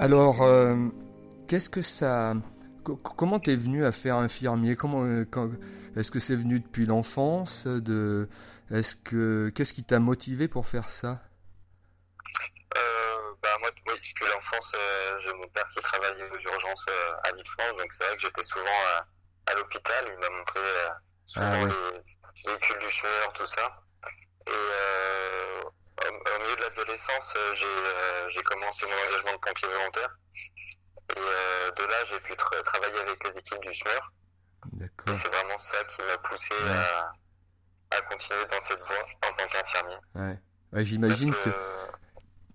Alors, qu'est-ce que ça... Comment t'es venu à faire infirmier? Comment est-ce que c'est venu depuis l'enfance De est-ce que qu'est-ce qui t'a motivé pour faire ça? Depuis l'enfance, euh, j'ai mon père qui travaillait aux urgences euh, à Villefranche, donc c'est vrai que j'étais souvent euh, à l'hôpital. Il m'a montré souvent ah les véhicules du tout ça. Et au, milieu de l'adolescence, j'ai commencé mon engagement de pompier volontaire. Et de là, j'ai pu travailler avec les équipes du SMUR. Et c'est vraiment ça qui m'a poussé à, continuer dans cette voie en tant qu'infirmier. Ouais. J'imagine que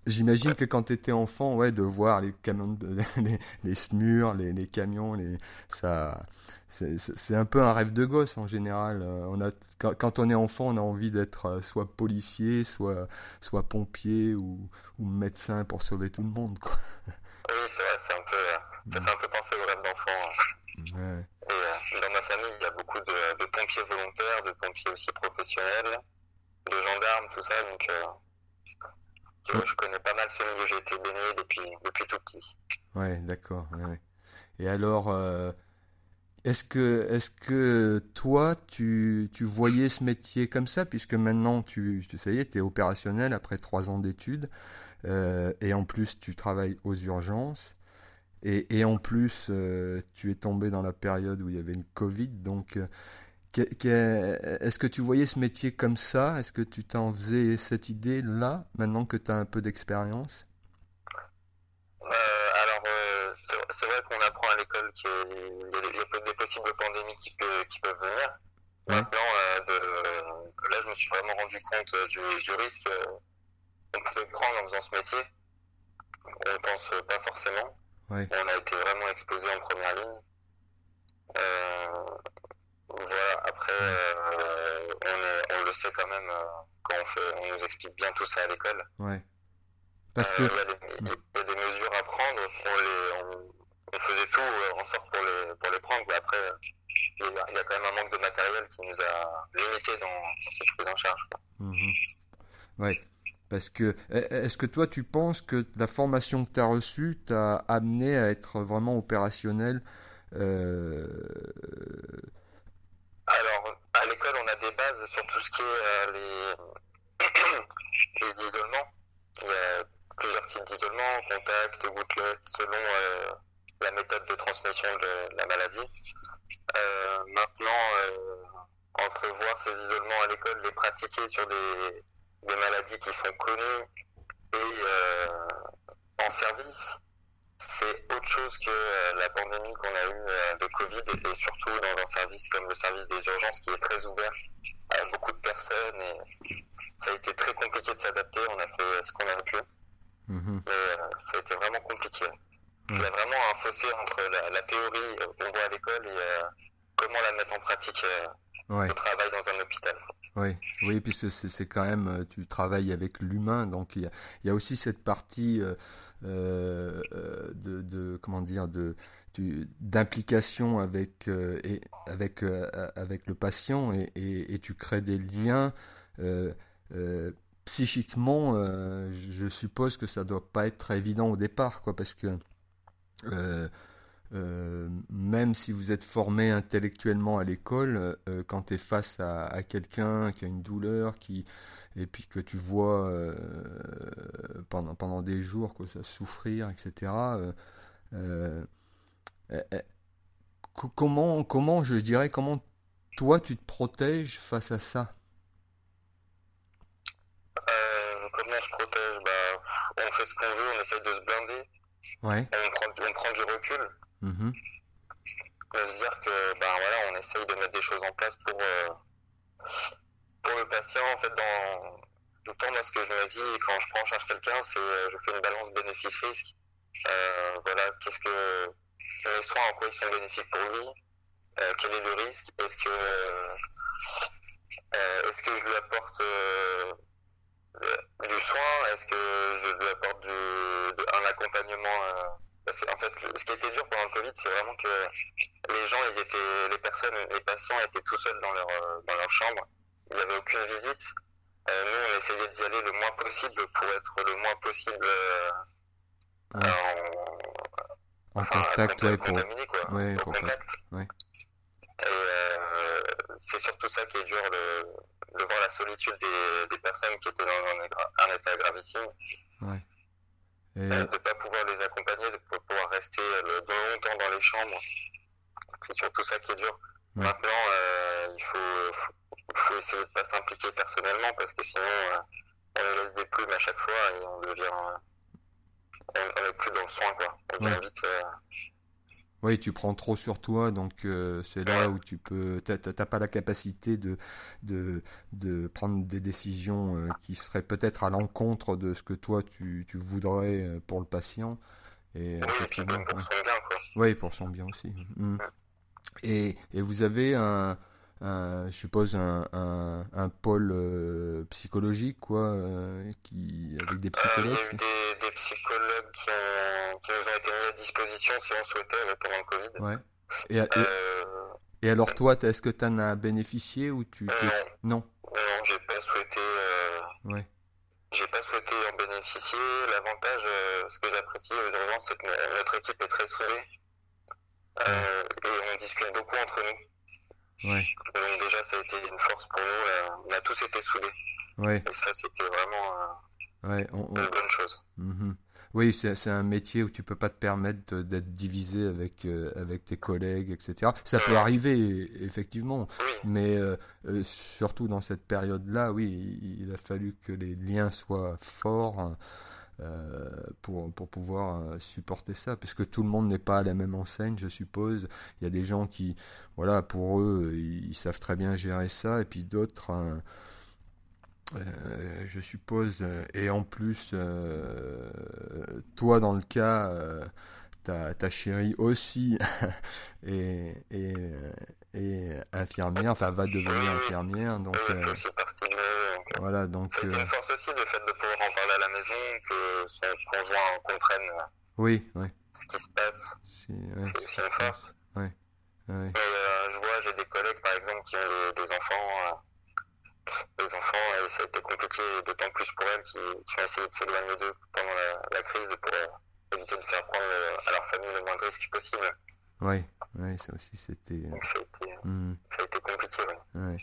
J'imagine que quand tu étais enfant, ouais, de voir les camions, de, les, les SMUR, les, les, camions, les, ça, c'est un peu un rêve de gosse en général. Euh, on a, quand, on est enfant, on a envie d'être euh, soit policier, soit, soit pompier ou, ou, médecin pour sauver tout le monde, quoi. Oui, c'est vrai, c'est un peu, ça fait un peu penser au rêve d'enfant. Hein. Ouais. Et euh, dans ma famille, il y a beaucoup de, de, pompiers volontaires, de pompiers aussi professionnels, de gendarmes, tout ça, donc. Euh, je, connais pas mal ce milieu, j'ai été baigné depuis, depuis tout petit. Ouais, d'accord. Ouais, Et alors, euh, est-ce que, est que toi, tu, tu voyais ce métier comme ça, puisque maintenant, tu, tu ça y est, tu es opérationnel après trois ans d'études, euh, et en plus, tu travailles aux urgences. Et, et en plus, euh, tu es tombé dans la période où il y avait une Covid, donc est-ce que tu voyais ce métier comme ça? Est-ce que tu t'en faisais cette idée là, maintenant que tu as un peu d'expérience? Euh, Alors, euh, c'est vrai qu'on apprend à l'école qu'il y, a des possibles pandémies qui, peuvent venir. Maintenant, euh, là, je me suis vraiment rendu compte du, risque qu'on pouvait prendre en faisant ce métier. On ne pense pas forcément. On a été vraiment exposé en première ligne. Voilà, après, euh, on, on, le sait quand même euh, quand on, fait, on nous explique bien tout ça à l'école. Ouais. Parce euh, que. Il y, y, a des mesures à prendre, on, les, on, faisait tout en sorte pour les, pour les prendre, mais après, il y, a, il y, a, quand même un manque de matériel qui nous a limité dans, cette prise en charge. Mmh. Ouais. Parce que, est-ce que toi, tu penses que la formation que tu as reçue t'a amené à être vraiment opérationnel euh, alors, à l'école, on a des est euh, les, isolements. Il y a plusieurs types d'isolement, contact, gouttelette, selon euh, la méthode de transmission de la maladie. Euh, maintenant, entrevoir ces isolements à l'école, les pratiquer sur des maladies qui sont connues et en service, c'est autre chose que euh, la pandémie qu'on a eue euh, de Covid et surtout dans un service comme le service des urgences qui est très ouvert à beaucoup de personnes et ça a été très compliqué de s'adapter. On a fait ce qu'on a pu. Mhm. Mais euh, ça a été vraiment compliqué. Il y a vraiment un fossé entre la, théorie qu'on voit à l'école et comment la mettre en pratique au travail dans un hôpital. Oui, oui, puisque c'est quand même, tu travailles avec l'humain, donc il y a, il y a aussi cette partie euh, euh, de, de, d'implication avec euh, avec le patient et, tu crées des liens psychiquement je suppose que ça doit pas être très évident au départ quoi parce que même si vous êtes formé intellectuellement à l'école, quand tu es face à quelqu'un qui a une douleur, qui, et puis que tu vois euh, pendant, pendant des jours que ça souffrir, etc. Euh, euh, eh, eh, comment, comment, je dirais, comment toi tu te protèges face à ça? Comment je protège? Bah, On fait ce qu'on veut, on essaie de se blinder. Ouais. On, prend, on prend du recul. Mm On se dire que bah, voilà, on essaye de mettre des choses en place pour patient, en fait, dans tout le temps, moi, ce que je me dis quand je prends en charge quelqu'un, c'est euh, je fais une balance bénéfice-risque. Euh, voilà, qu'est-ce que les soins, en quoi ils sont bénéfiques pour lui euh, Quel est le risque Est-ce que est-ce que je lui apporte du soin Est-ce que je lui apporte du, un accompagnement parce qu'en fait, ce qui était dur pendant le Covid, c'est vraiment que les gens, ils étaient, les personnes, les patients étaient tout seuls dans leur, dans leur chambre il n'y avait aucune visite. Euh, nous, on essayait d'y aller le moins possible pour être le moins possible euh, en contact, ouais, pour... quoi, ouais, au contact. Ouais. Et euh, c'est surtout ça qui est dur, le, de voir la solitude des, des, personnes qui étaient dans un, un état gravissime. Ouais. Et... Euh, de ne pas pouvoir les accompagner, de pas pouvoir rester longtemps dans les chambres. C'est surtout ça qui est dur. Ouais. Maintenant, euh, il faut, faut, essayer de ne pas s'impliquer personnellement parce que sinon, euh, on laisse des plumes à chaque fois et on devient. on n'est plus dans le soin, quoi. On Ouais. vite. euh, Oui, tu prends trop sur toi, donc euh, c'est là où tu peux, t'as pas la capacité de, de, de prendre des décisions euh, qui seraient peut-être à l'encontre de ce que toi tu, tu voudrais euh, pour le patient. Et oui, et puis même pour ouais. son bien, quoi. Oui, pour son bien aussi. Mm. Et, et vous avez un, un- je suppose, un, un, un pôle euh, psychologique, quoi, euh, qui, avec des Euh, il y psychologues. a eu des, des psychologues qui, ont, qui nous ont été mis à disposition si on souhaitait euh, pendant le Covid. Ouais. Et, et, et alors toi, est-ce que tu en as bénéficié ou tu non, Non. j'ai pas souhaité. Ouais. J'ai pas souhaité en bénéficier. L'avantage, ce que j'apprécie aux urgences, c'est que no- notre équipe est très soudée. Euh, et on discute beaucoup entre nous. Ouais. Donc déjà, ça a été une force pour nous. euh, on a tous été soudés. Ouais. Et ça, c'était vraiment euh, Ouais. on- on- une bonne chose. Mhm. Oui, c'est un métier où tu peux pas te permettre d'être divisé avec euh, avec tes collègues, etc. Ça peut arriver effectivement, mais euh, euh, surtout dans cette période-là, oui, il, il a fallu que les liens soient forts euh, pour pour pouvoir euh, supporter ça, puisque tout le monde n'est pas à la même enseigne, je suppose. Il y a des gens qui, voilà, pour eux, ils, ils savent très bien gérer ça, et puis d'autres. hein, euh, je suppose, et en plus, euh, toi dans le cas, ta, ta chérie aussi est, est, euh, est infirmière, enfin va devenir infirmière, donc euh, voilà, donc euh, une force aussi le fait de pouvoir en parler que son conjoint comprenne oui, ce qui se passe. c'est ouais, aussi une force. ouais, ouais, Mais euh, je vois, j'ai des collègues par exemple qui ont des, des enfants, euh, des enfants, et ça a été compliqué, d'autant plus pour elles qui, qui ont essayé de s'éloigner d'eux pendant la, la crise pour euh, éviter de faire prendre à leur famille le moindre risque possible. Ouais, ouais, ça aussi c'était. euh, ça hmm, ça a été compliqué. Ouais. ouais.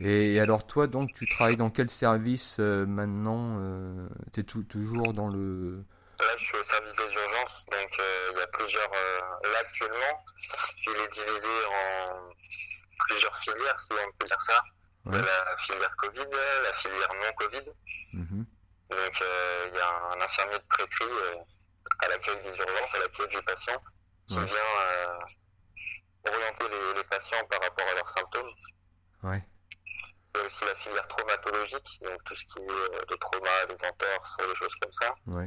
Et, et alors toi, donc tu travailles dans quel service euh, maintenant euh, T'es tou- toujours dans le Là, je suis au service des urgences, donc euh, il y a plusieurs. là, actuellement, il est divisé en plusieurs filières, si on peut dire ça. Ouais. la filière Covid, la filière non Covid. Mhm. Donc, il y a un infirmier de prêtrie euh, à l'accueil des urgences, à l'accueil du patient, qui Ouais. vient euh, orienter les, les patients par rapport à leurs symptômes. Ouais. Il y a aussi la filière traumatologique, donc tout ce qui est euh, les traumas, les entorses, des choses comme ça. Ouais.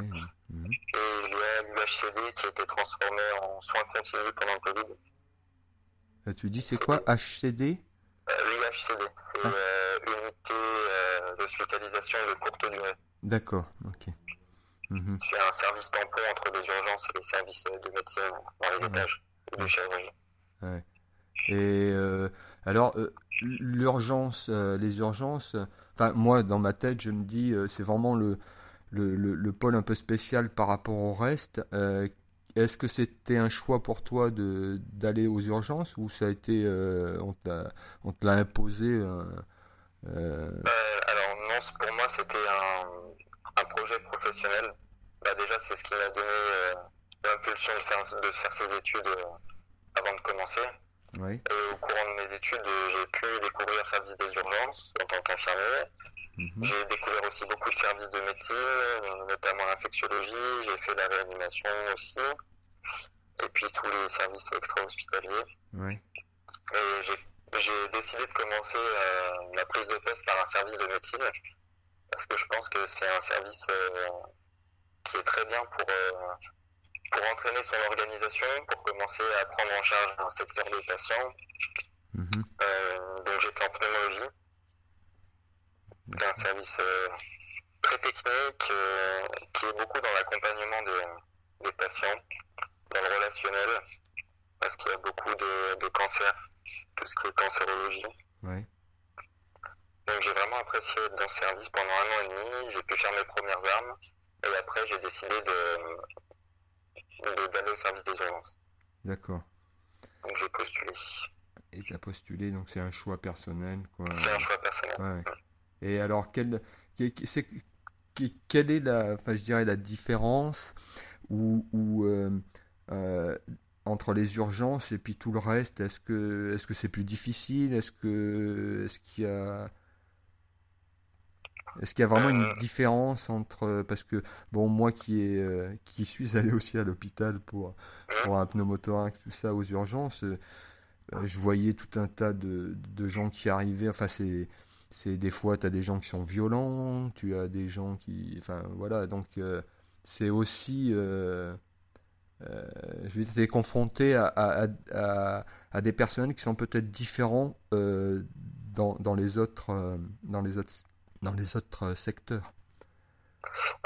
mhm. Et il y a l'UHCD qui a été transformé en soins continus pendant le Covid. Euh, Tu dis c'est quoi HCD? Euh, L'UHCD, c'est Ah. euh, unité d'hospitalisation de courte durée. D'accord, C'est un service tampon entre les urgences et les services de médecine dans les Ouais. étages de chirurgie. Et euh, alors, euh, l'urgence, euh, les urgences, enfin moi dans ma tête je me dis euh, c'est vraiment le, le, le, le pôle un peu spécial par rapport au reste. Euh, Est-ce que c'était un choix pour toi de d'aller aux urgences ou ça a été euh, on te l'a imposé euh, euh, Euh, alors non, pour moi c'était un, un projet professionnel. Bah, déjà c'est ce qui m'a donné euh, l'impulsion de faire, de faire ces études euh, avant de commencer. Et au courant de mes études, euh, j'ai pu découvrir le service des urgences en tant qu'infirmier. mhm, J'ai découvert aussi beaucoup de services de médecine, euh, notamment l'infectiologie. J'ai fait la réanimation aussi. Et puis tous les services extra-hospitaliers. Et j'ai j'ai décidé de commencer euh, la prise de poste par un service de médecine parce que je pense que c'est un service euh, qui est très bien pour, euh, pour entraîner son organisation, pour commencer à prendre en charge un secteur des patients. mhm, Euh, donc j'étais en pneumologie. C'est un service très technique qui est beaucoup dans l'accompagnement des, des patients, dans le relationnel, parce qu'il y a beaucoup de, de cancers, tout ce qui est cancérologie. ouais, Donc j'ai vraiment apprécié être dans ce service pendant un an et demi. J'ai pu faire mes premières armes. Et après, j'ai décidé de, d'aller au service des urgences. D'accord. Donc j'ai postulé. Et tu as postulé, donc c'est un choix personnel. C'est un choix personnel. Et alors, quelle, quelle est la, enfin, je dirais, la différence ou, euh, euh, entre les urgences et puis tout le reste? Est-ce que est-ce que c'est plus difficile? Est-ce que est-ce qu'il y a est-ce qu'il y a vraiment une euh. différence entre parce que bon moi qui est qui suis allé aussi à l'hôpital pour pour un pneumothorax tout ça aux urgences je voyais tout un tas de, de gens qui arrivaient enfin c'est c'est des fois tu as des gens qui sont violents tu as des gens qui enfin voilà donc c'est aussi euh, euh, je vais être confronté à, à, à, à, des personnes qui sont peut-être différents euh, dans, dans, les autres euh, dans les autres dans les autres secteurs.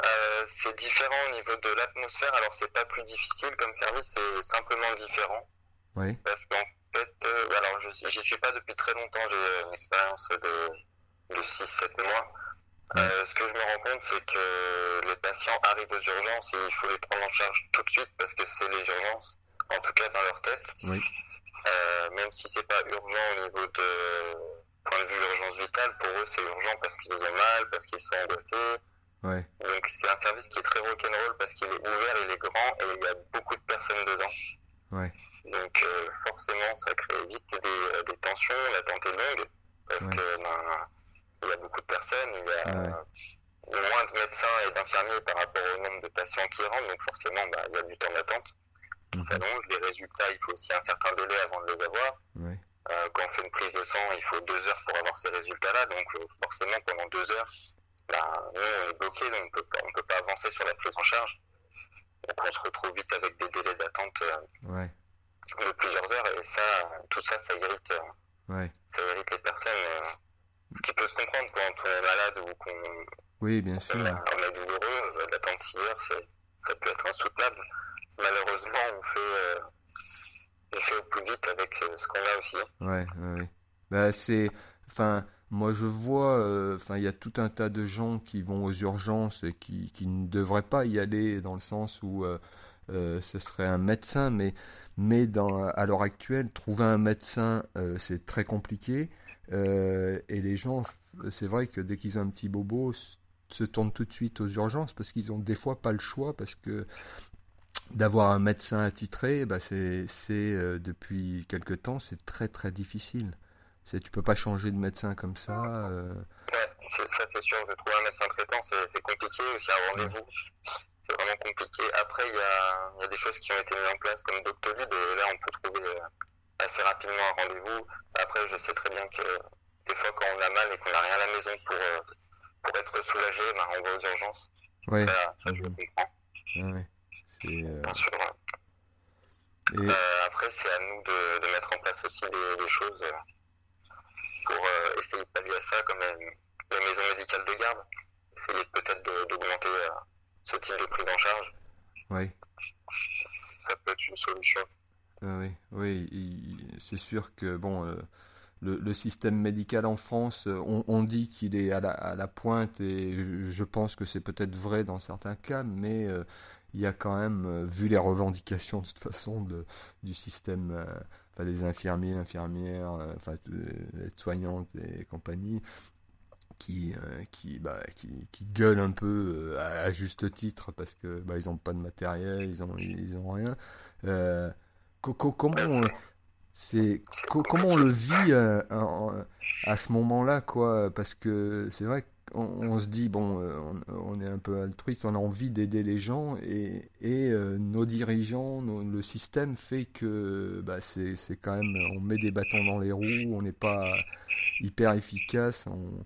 Euh, c'est différent au niveau de l'atmosphère. Alors c'est pas plus difficile comme service, c'est simplement différent. Oui. Parce qu'en fait, alors je j'y suis pas depuis très longtemps. J'ai une expérience de, de 6-7 mois. Euh, ce que je me rends compte, c'est que les patients arrivent aux urgences et il faut les prendre en charge tout de suite parce que c'est les urgences, en tout cas dans leur tête. Oui. Euh, même si c'est pas urgent au niveau de point de vue urgence vitale, pour eux c'est urgent parce qu'ils ont mal, parce qu'ils sont angoissés. Ouais. Donc c'est un service qui est très rock'n'roll parce qu'il est ouvert, il est grand et il y a beaucoup de personnes dedans. Ouais. Donc euh, forcément ça crée vite des, des tensions, l'attente est longue parce que ben, il y a beaucoup de personnes, il y a moins de médecins et d'infirmiers par rapport au nombre de patients qui rentrent, donc forcément, bah, il y a du temps d'attente qui mhm. s'allonge. Les résultats, il faut aussi un certain délai avant de les avoir. Euh, quand on fait une prise de sang, il faut deux heures pour avoir ces résultats-là, donc euh, forcément, pendant deux heures, bah, nous, on est bloqué, donc on peut, on peut pas avancer sur la prise en charge. Donc on se retrouve vite avec des délais d'attente euh, de plusieurs heures, et ça, tout ça, ça irrite, ça irrite les personnes ce qui peut se comprendre quand on est malade ou qu'on oui, bien sûr. on est douloureux, d'attendre 6 heures, ça peut être insoutenable. Malheureusement, on fait, euh, fait au plus vite avec ce qu'on a aussi. Ouais, ouais. Bah, c'est, enfin, moi je vois, euh, enfin, il y a tout un tas de gens qui vont aux urgences et qui, qui ne devraient pas y aller dans le sens où euh, euh ce serait un médecin, mais, mais à l'heure actuelle, trouver un médecin, euh, c'est très compliqué. Euh, et les gens, c'est vrai que dès qu'ils ont un petit bobo, se tournent tout de suite aux urgences parce qu'ils ont des fois pas le choix parce que d'avoir un médecin attitré, bah c'est euh, depuis quelque temps, c'est très très difficile. C'est tu peux pas changer de médecin comme ça. Euh... Ouais, ça c'est sûr. De trouver un médecin traitant, c'est compliqué. Aussi un rendez-vous, c'est vraiment compliqué. Après, il y a, y a, des choses qui ont été mises en place comme Doctolib et là on peut trouver euh, assez rapidement un rendez-vous. Après, je sais très bien que des fois, quand on a mal et qu'on n'a rien à la maison pour, euh, pour être soulagé, ben, on va aux urgences. Ouais. Ça, ça, je le comprends. Ouais. Euh... Bien sûr. Et... Euh, après, c'est à nous de, de, mettre en place aussi des, des choses pour euh, essayer de pallier à ça, comme les maisons médicales de garde. Essayer peut-être d'augmenter ce type de prise en charge. Oui. Ça peut être une solution. Ah oui, oui, c'est sûr que bon, euh, le, le, système médical en France, on, on dit qu'il est à la, à la, pointe et je, je pense que c'est peut-être vrai dans certains cas, mais euh, il y a quand même, euh, vu les revendications de toute façon du système, euh, enfin des infirmiers, infirmières, enfin aides-soignantes et compagnie, qui qui bah qui, qui gueulent un peu à, juste titre parce que bah ils ont pas de matériel, ils ont ils ont rien. Euh, comment c'est comment on le vit euh, à ce moment-là parce que c'est vrai qu'on on se dit bon euh, on, est un peu altruiste on a envie d'aider les gens et, et euh, nos dirigeants le système fait que bah, c'est quand même on met des bâtons dans les roues on n'est pas hyper efficace on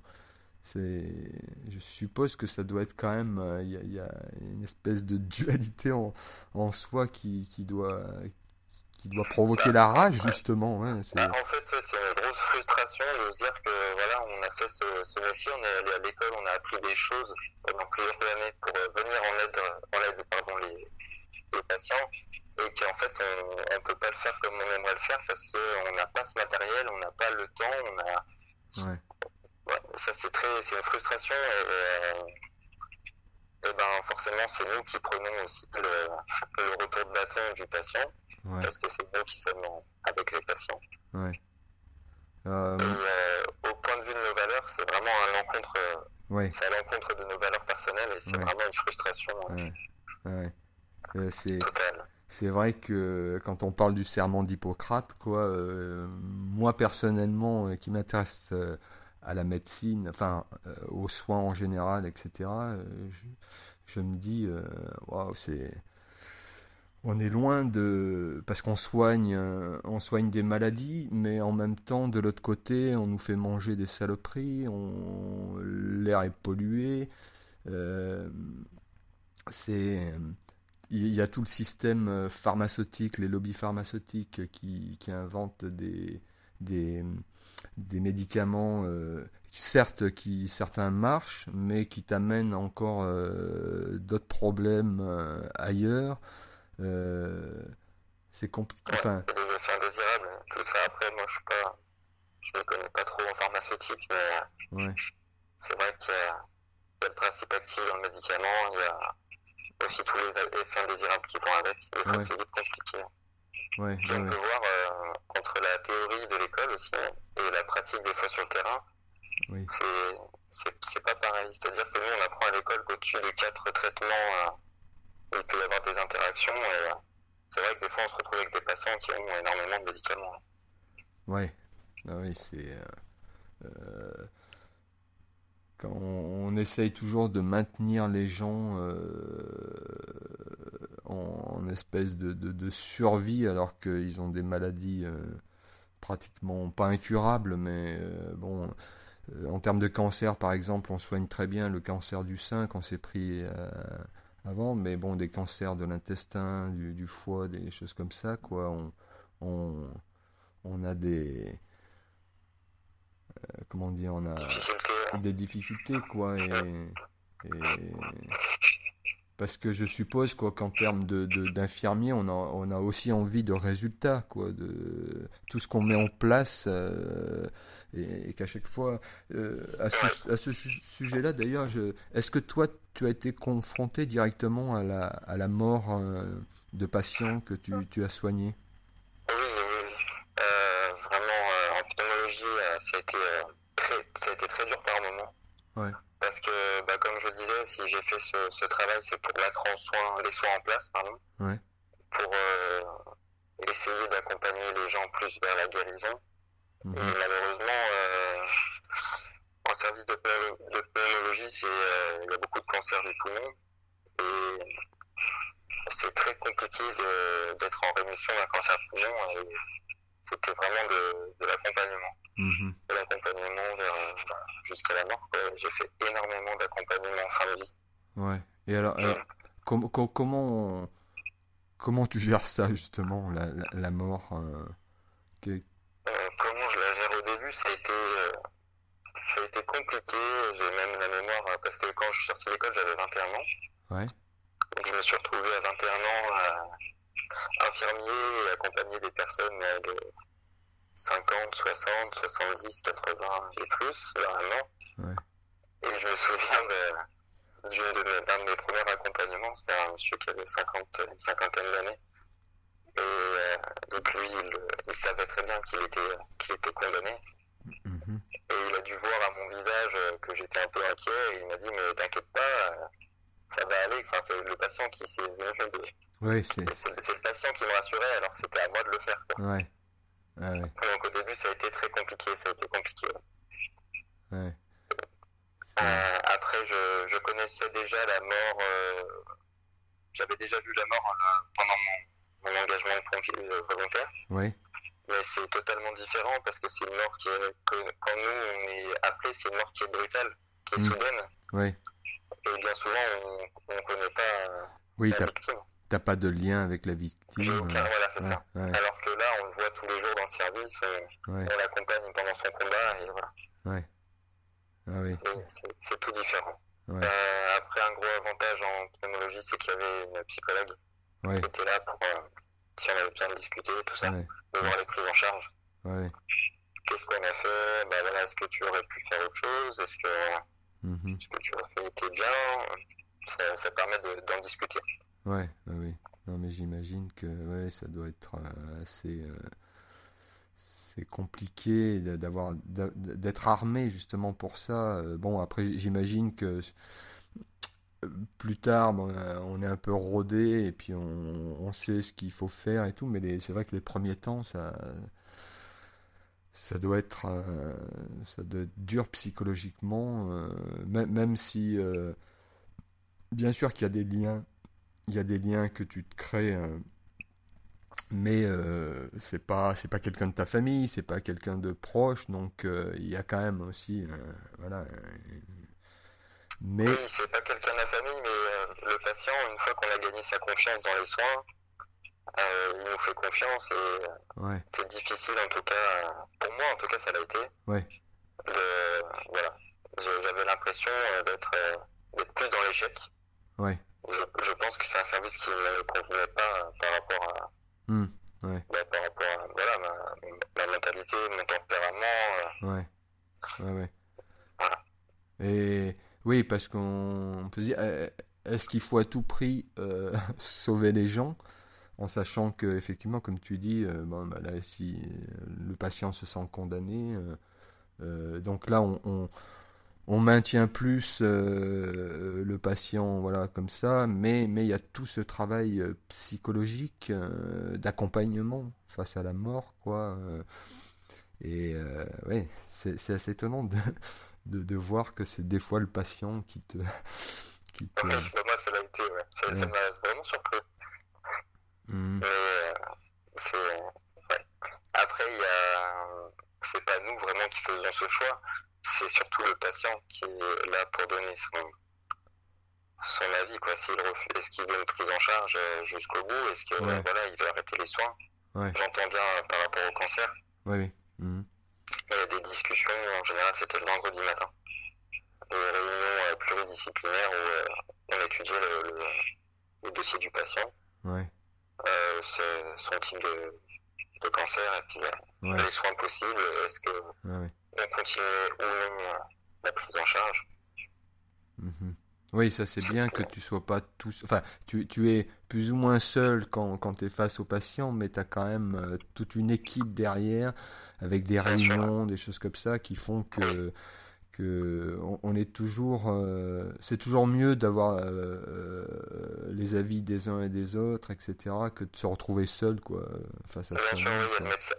c'est je suppose que ça doit être quand même il y, y, a une espèce de dualité en, en soi qui, qui doit qui doit provoquer la rage justement. Bah, en fait, grosse frustration. Je veux dire que voilà, on a fait ce, ce métier, on est allé à l'école, on a appris des choses pendant plusieurs années pour euh, venir en aide, en aide pardon, les, les patients, et qu'en fait, on ne peut pas le faire comme on aimerait le faire parce qu'on n'a pas ce matériel, on n'a pas le temps, on a. Ouais. Ouais, ça c'est très, c'est une frustration. Et, euh, et ben forcément c'est nous qui prenons aussi le, le retour de bâton du patient Ouais. parce que c'est nous qui sommes avec les patients. Ouais. Euh, euh, au point de vue de nos valeurs, c'est vraiment à l'encontre, ouais. c'est à l'encontre de nos valeurs personnelles et c'est Ouais. vraiment une frustration Ouais. Ouais. Euh, c'est c'est vrai que quand on parle du serment d'Hippocrate, quoi, euh, moi personnellement, euh, qui m'intéresse à la médecine, enfin aux soins en général, etc. je, je me dis, waouh, c'est on est loin de parce qu'on soigne euh, on soigne des maladies mais en même temps de l'autre côté on nous fait manger des saloperies l'air est pollué euh, c'est il y a tout le système euh, pharmaceutique les lobbies pharmaceutiques qui, qui inventent des des, des médicaments certes qui certains marchent mais qui t'amènent encore d'autres problèmes ailleurs euh, c'est compliqué. Ouais, Enfin, et les effets indésirables, tout ça. Après, moi, je suis pas, je ne connais pas trop en pharmaceutique, mais euh, ouais, c'est vrai qu'il y, a il y a le principe actif dans le médicament, il y a aussi tous les effets indésirables qui vont avec. Ouais. c'est vite compliqué. ouais, ouais, on ouais, peut voir euh, entre la théorie de l'école aussi et la pratique des fois sur le terrain, oui, c'est pas pareil. C'est-à-dire que nous, on apprend à l'école qu'au-dessus de quatre traitements, euh, il peut y avoir des interactions. Et euh, c'est vrai que des fois, on se retrouve avec des patients qui ont énormément de médicaments. ouais. Ah oui, c'est euh, euh, quand on, essaye toujours de maintenir les gens en, espèce de, de, survie alors qu'ils ont des maladies pratiquement pas incurables, mais bon, en termes de cancer par exemple, on soigne très bien le cancer du sein quand c'est pris avant, mais bon, des cancers de l'intestin, du, du foie, des choses comme ça, quoi, on, on, on a des. euh, comment dire, on a des difficultés, quoi, et, et- parce que je suppose, quoi, qu'en termes de, d'infirmiers, on a, on a aussi envie de résultats, quoi, de tout ce qu'on met en place, euh, et, et qu'à chaque fois, euh, à ce, à ce su- sujet-là, d'ailleurs, est-ce que toi, tu as été confronté directement à la, à la mort euh, de patients que tu, tu as soignés? Oui, oui, vraiment, en pneumologie, ça, a été, très, ça a été très dur par moment. Ouais. Parce que, bah, comme je disais, si j'ai fait ce, ce travail, c'est pour mettre en soin, les soins en place, pardon. Ouais. Pour euh, essayer d'accompagner les gens plus vers la guérison. Mhm. Et malheureusement, euh, en service de, de pneumologie, c'est, euh, il y a beaucoup de cancers du poumon. Et c'est très compliqué d'être en rémission d'un cancer de poumon. C'était vraiment de, de l'accompagnement. Mhm. De l'accompagnement euh, jusqu'à la mort. J'ai fait énormément d'accompagnement en fin de vie. Ouais. Et alors, com- com- comment, on- comment tu gères ça justement, la, la, la mort euh, Euh, comment je la gère au début, ça a été, euh, ça a été compliqué. J'ai même la mémoire, euh, parce que quand je suis sorti de l'école, j'avais 21 ans. Ouais. Donc je me suis retrouvé à 21 ans à infirmier et accompagner des personnes euh, 50, 60, 70, 80 et plus mort. Ouais. Et je me souviens de, de d'un de mes premiers accompagnements, c'était un monsieur qui avait 50, une cinquantaine d'années. Et euh, donc lui, il, il savait très bien qu'il était, qu'il était condamné. Mhm. Et il a dû voir à mon visage que j'étais un peu inquiet et il m'a dit mais t'inquiète pas, ça va aller. Enfin, c'est le patient qui s'est Ouais, c'est, c'est c'est le patient qui me rassurait alors que c'était à moi de le faire. Quoi. ouais. Ah ouais, Donc au début ça a été très compliqué, ça a été compliqué. ouais. Euh, après je, je connaissais déjà la mort, euh, j'avais déjà vu la mort euh, pendant mon, mon engagement de pompier volontaire. Ouais, Mais c'est totalement différent parce que c'est une mort qui est, que, quand nous on est appelé, c'est une mort qui est brutale, qui est Mm. soudaine. Et bien souvent on ne connaît pas Oui, la victime. T'as pas de lien avec la victime. aucun, euh, voilà, c'est Ouais, ça. ouais, Alors que là, on le voit tous les jours dans le service, on, ouais, on l'accompagne pendant son combat et voilà, ouais. Ah oui, c'est- tout différent. Euh, après, un gros avantage en pneumologie, c'est qu'il y avait une psychologue qui était là pour, euh, si on avait besoin de discuter, tout ça, de voir les prises en charge. Qu'est-ce qu'on a fait? Bah, voilà, Est-ce que tu aurais pu faire autre chose? Est-ce que ce que tu as fait était bien ça, permet d'en discuter. Ouais, oui. Non, mais j'imagine que ouais, ça doit être assez c'est compliqué d'avoir d'être armé justement pour ça. Bon, après, j'imagine que plus tard, on est un peu rodé et puis on, sait ce qu'il faut faire et tout, mais c'est vrai que les premiers temps, ça, ça doit être, euh, ça doit être dur psychologiquement, euh, même, si, euh, bien sûr qu'il y a des liens, il y a des liens que tu te crées, mais c'est pas, c'est pas quelqu'un de ta famille, c'est pas quelqu'un de proche, donc il y a quand même aussi, voilà mais... Oui, c'est pas quelqu'un de la famille, mais euh, le patient, une fois qu'on a gagné sa confiance dans les soins, euh, il nous fait confiance et c'est difficile en tout cas, pour moi en tout cas ça l'a été. Ouais. voilà, j'avais l'impression euh, d'être plus dans l'échec. Ouais. Je, pense que c'est un service qui ne me convenait pas par rapport à, mmh, ouais. Bah, par rapport à voilà, ma, mentalité, mon tempérament. ouais. Ouais, ouais. Voilà. Et oui, parce qu'on peut se dire, euh, est-ce qu'il faut à tout prix euh, sauver les gens en sachant que effectivement, comme tu dis, euh, bon, bah là, si le patient se sent condamné, donc là, on, on, maintient plus le patient, voilà, comme ça, mais mais il y a tout ce travail psychologique d'accompagnement face à la mort, quoi. et oui, c'est assez étonnant de de, de voir que c'est des fois le patient qui te. qui te... moi, ça l'a été, ouais. Ça m'a vraiment surpris. Mmh. Euh. Ouais. Après, il y a. C'est pas nous vraiment qui faisons ce choix, c'est surtout le patient qui est là pour donner son, son avis, quoi. S'il refuse, est-ce qu'il veut une prise en charge euh, jusqu'au bout? Est-ce que voilà, il veut arrêter les soins? Ouais. J'entends bien par rapport au cancer. Oui. Mmh. Il y a des discussions, en général c'était le vendredi matin. Des réunions euh, pluridisciplinaires où euh, on étudiait le, le, dossier du patient, ouais. euh, son type de, de, cancer et puis euh, les soins possibles. Est-ce que ouais, on continue ou non la prise en charge. Mmh. Oui, ça c'est bien que tu sois pas tout, enfin, tu, tu es plus ou moins seul quand, quand tu es face au patient, mais tu as quand même toute une équipe derrière avec des réunions, des choses comme ça qui font que que on, est toujours euh, c'est toujours mieux d'avoir euh, euh, les avis des uns et des autres etc que de se retrouver seul quoi face à ça il, y a un médecin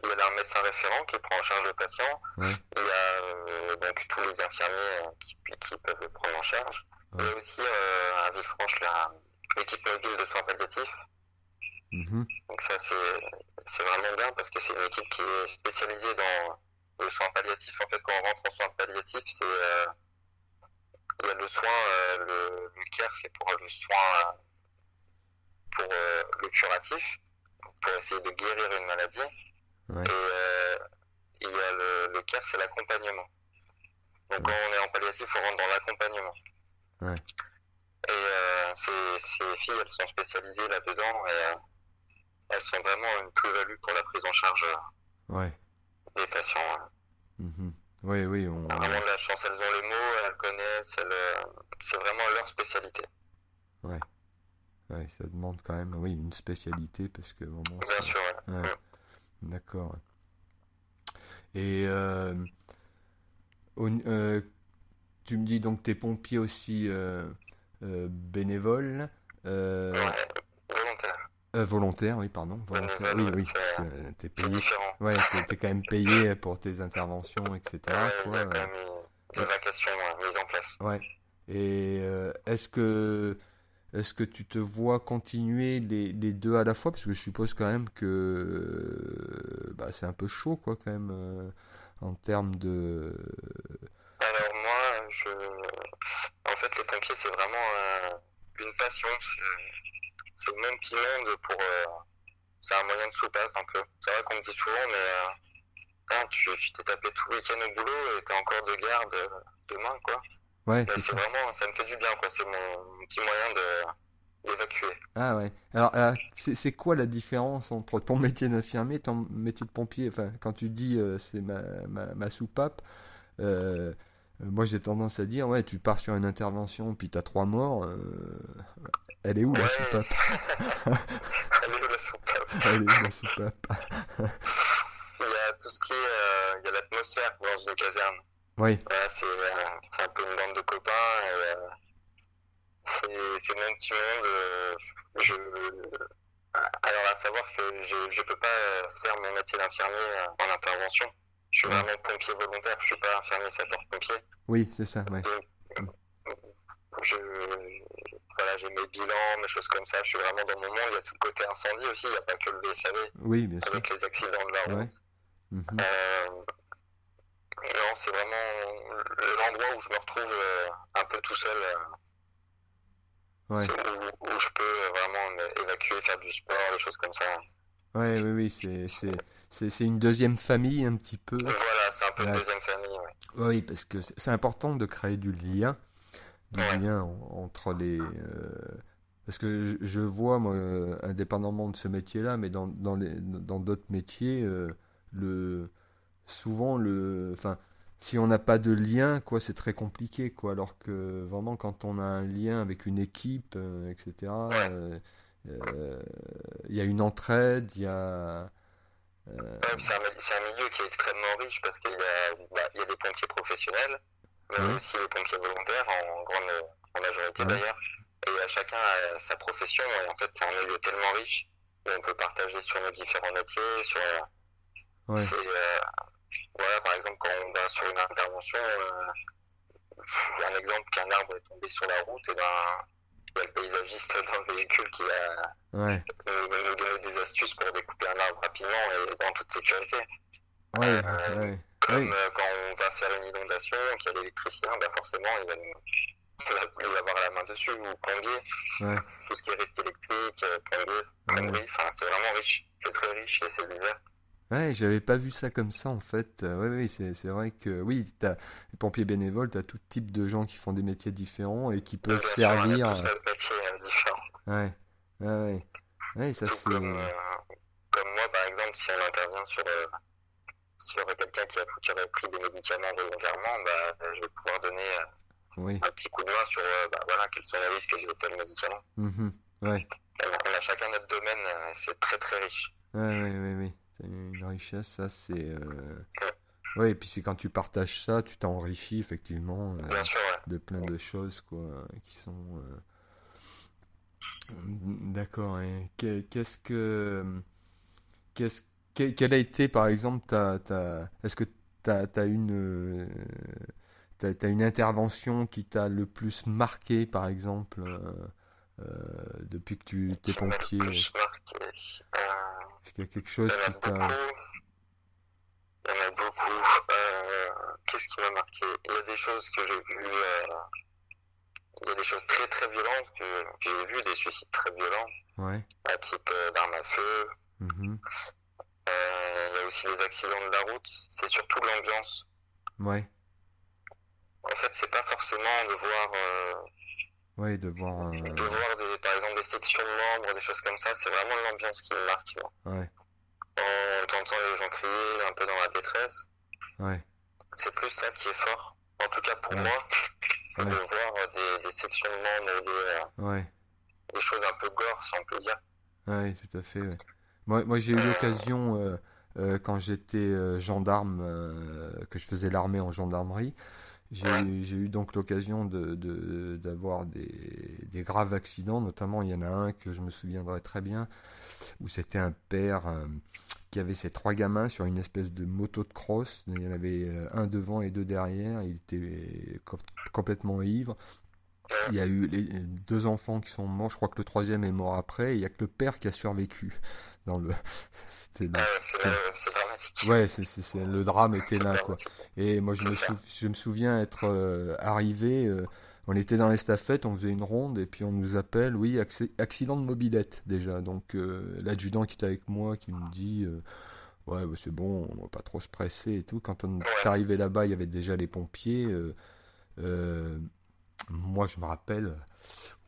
référent qui prend en charge le patient il y a donc tous les infirmiers qui, qui, peuvent prendre en charge il y a aussi à Villefranche l'équipe mobile de soins palliatifs Mhm. Donc ça c'est vraiment bien parce que c'est une équipe qui est spécialisée dans le soin palliatif. En fait, quand on rentre en soins palliatifs, c'est euh, il y a le soin, euh, le, le care, c'est pour le soin pour euh, le curatif, pour essayer de guérir une maladie. Ouais. Et il y a le, le care, c'est l'accompagnement. Donc quand on est en palliatif, on rentre dans l'accompagnement. Ouais. Et ces, ces, filles, elles sont spécialisées là-dedans et elles sont vraiment une plus-value pour la prise en charge euh, des patients. Mmh. Oui, oui. On... Vraiment de la chance, elles ont les mots, elles connaissent, euh, c'est vraiment leur spécialité. Ouais. ouais. Ça demande quand même oui, une spécialité parce que vraiment. Bien sûr, ouais. ouais. D'accord. Et euh, euh, tu me dis donc tes pompiers aussi euh, euh, bénévoles. ouais. Euh, volontaire, oui, pardon. Volontaire. Oui, oui, parce que t'es payé. Ouais, t'es, quand même payé pour tes interventions, etc. Ouais, il y a quand même des vacations mises en place. Ouais. Et est-ce que est-ce que tu te vois continuer les, deux à la fois? Parce que je suppose quand même que bah, c'est un peu chaud, quoi, quand même, euh, en termes de. Alors moi, je... en fait, les pompiers, c'est vraiment une passion c'est le même petit monde pour. Euh, c'est un moyen de soupape un peu. C'est vrai qu'on me dit souvent, mais euh, tu t'es tapé tout le week-end au boulot et t'es encore de garde euh, demain, quoi. Ouais, c'est ça. vraiment, ça me fait du bien, quoi. C'est mon, petit moyen de d'évacuer. Ah ouais. Alors, c'est quoi la différence entre ton métier d'infirmier et ton métier de pompier? Enfin, quand tu dis c'est ma, ma, ma, soupape, moi j'ai tendance à dire, ouais, tu pars sur une intervention, puis tu as trois morts. elle est où la soupape? Elle est où la soupape? Elle est où la soupape? Il y a tout ce qui est. il y a l'atmosphère dans une caserne. Oui. c'est un peu une bande de copains. c'est le même petit monde. je, alors, à savoir que je ne peux pas faire mon métier d'infirmier euh, en intervention. Je suis vraiment pompier volontaire, je ne suis pas infirmier sapeur-pompier. Oui, c'est ça, ouais. je, voilà, j'ai mes bilans, mes choses comme ça. Je suis vraiment dans mon monde. Il y a tout le côté incendie aussi. Il n'y a pas que le VSAV. Oui, bien sûr. Avec les accidents de la route. Ouais. Mhm. Euh, non, c'est vraiment l'endroit où je me retrouve euh, un peu tout seul. Ouais. Où, où, je peux vraiment évacuer, faire du sport, des choses comme ça. Ouais, oui, oui, c'est, une deuxième famille un petit peu. Voilà, c'est un peu une deuxième famille, ouais. Oui, parce que c'est important de créer du lien, du lien entre les. Euh, parce que je, je, vois, moi, euh, indépendamment de ce métier-là, mais dans, dans, les, dans d'autres métiers, euh, le, souvent, le, enfin, si on n'a pas de lien, quoi, c'est très compliqué, quoi. Alors que vraiment, quand on a un lien avec une équipe, euh, etc., euh, euh, il y a une entraide, il y a. c'est un, milieu qui est extrêmement riche parce qu'il y, bah, y, a des pompiers professionnels, mais aussi des pompiers volontaires, en grande en majorité d'ailleurs. Et chacun a sa profession, et en fait, c'est un milieu tellement riche où on peut partager sur nos différents métiers, sur. Ouais. Voilà, par exemple, quand on va sur une intervention, euh, un exemple qu'un arbre est tombé sur la route, et ben, il y a le paysagiste dans le véhicule qui a ouais. nous, donné des astuces pour découper un arbre rapidement et dans toute sécurité. Ouais, euh, ouais. Comme euh, quand on va faire une inondation, qu'il y a l'électricien, ben forcément, il va, il va avoir la main dessus, ou plombier. Tout ce qui est risque électrique, euh, plombier, plomberie, enfin, c'est vraiment riche. C'est très riche et c'est divers. Ouais, j'avais pas vu ça comme ça en fait. Euh, ouais, oui, c'est, c'est vrai que oui, t'as les pompiers bénévoles, t'as tout type de gens qui font des métiers différents et qui peuvent servir. Sûr, on métiers euh, différents. Ouais, ouais, ouais. ouais ça c'est. Comme, euh, comme, moi, par exemple, si on intervient sur euh, sur quelqu'un qui a, qui aurait pris des médicaments volontairement, bah, je vais pouvoir donner oui. un petit coup de main sur bah, voilà quels sont les risques de tel médicament. Mmh, ouais. On a, on a chacun notre domaine, c'est très très riche. Ouais, ouais, ouais, ouais. C'est une richesse, ça c'est. Euh... Ouais, et puis c'est quand tu partages ça, tu t'enrichis effectivement euh, sûr, ouais. de plein de choses quoi, qui sont. Euh... D'accord. Et qu'est-ce que. Qu'est-ce quelle a été par exemple ta. ta... Est-ce que tu as, as, une. T'as as une intervention qui t'a le plus marqué par exemple euh, depuis que tu t'es pompier Est-ce qu'il y a quelque chose qui t'a... Il y en a beaucoup. Euh, Qu'est-ce qui m'a marqué? Il y a des choses que j'ai vues... Euh... Il y a des choses très très violentes que, que j'ai vues, des suicides très violents. Ouais. À type euh, d'armes à feu. Mm -hmm. il y a aussi les accidents de la route. C'est surtout l'ambiance. Ouais. En fait, c'est pas forcément de voir oui, de voir. Euh... De voir des, par exemple des sections de membres, des choses comme ça, c'est vraiment l'ambiance qui me marque. Moi. Ouais. En entendant les gens crier, un peu dans la détresse. Ouais. C'est plus ça qui est fort. En tout cas pour ouais. moi, ouais. de voir des, des sections de membres et des, ouais. des choses un peu gore, si on peut dire. Oui, tout à fait. Ouais. Moi, moi j'ai eu l'occasion, euh, euh, quand j'étais euh, gendarme, que je faisais l'armée en gendarmerie, j'ai eu donc l'occasion de, de- d'avoir des, des graves accidents, notamment il y en a un que je me souviendrai très bien, où c'était un père euh, qui avait ses trois gamins sur une espèce de moto de cross. Il y en avait euh, un devant et deux derrière. Il était co- complètement ivre. Il y a eu les deux enfants qui sont morts. Je crois que le troisième est mort après. et Il y a que le père qui a survécu. Dans le, c'était Ah ouais, c'est c'est dramatique. Ouais, c'est, c'est, c'est- le drame était là, quoi. Et moi, je me, C'est ça. sou- je me souviens être euh, arrivé, euh, on était dans l'estafette, on faisait une ronde, et puis on nous appelle, oui, acc- accident de mobilette, déjà. Donc, euh, l'adjudant qui était avec moi, qui me dit, ouais, bah, c'est bon, on va pas trop se presser et tout. Quand on est arrivé là-bas, il y avait déjà les pompiers. euh, moi, je me rappelle,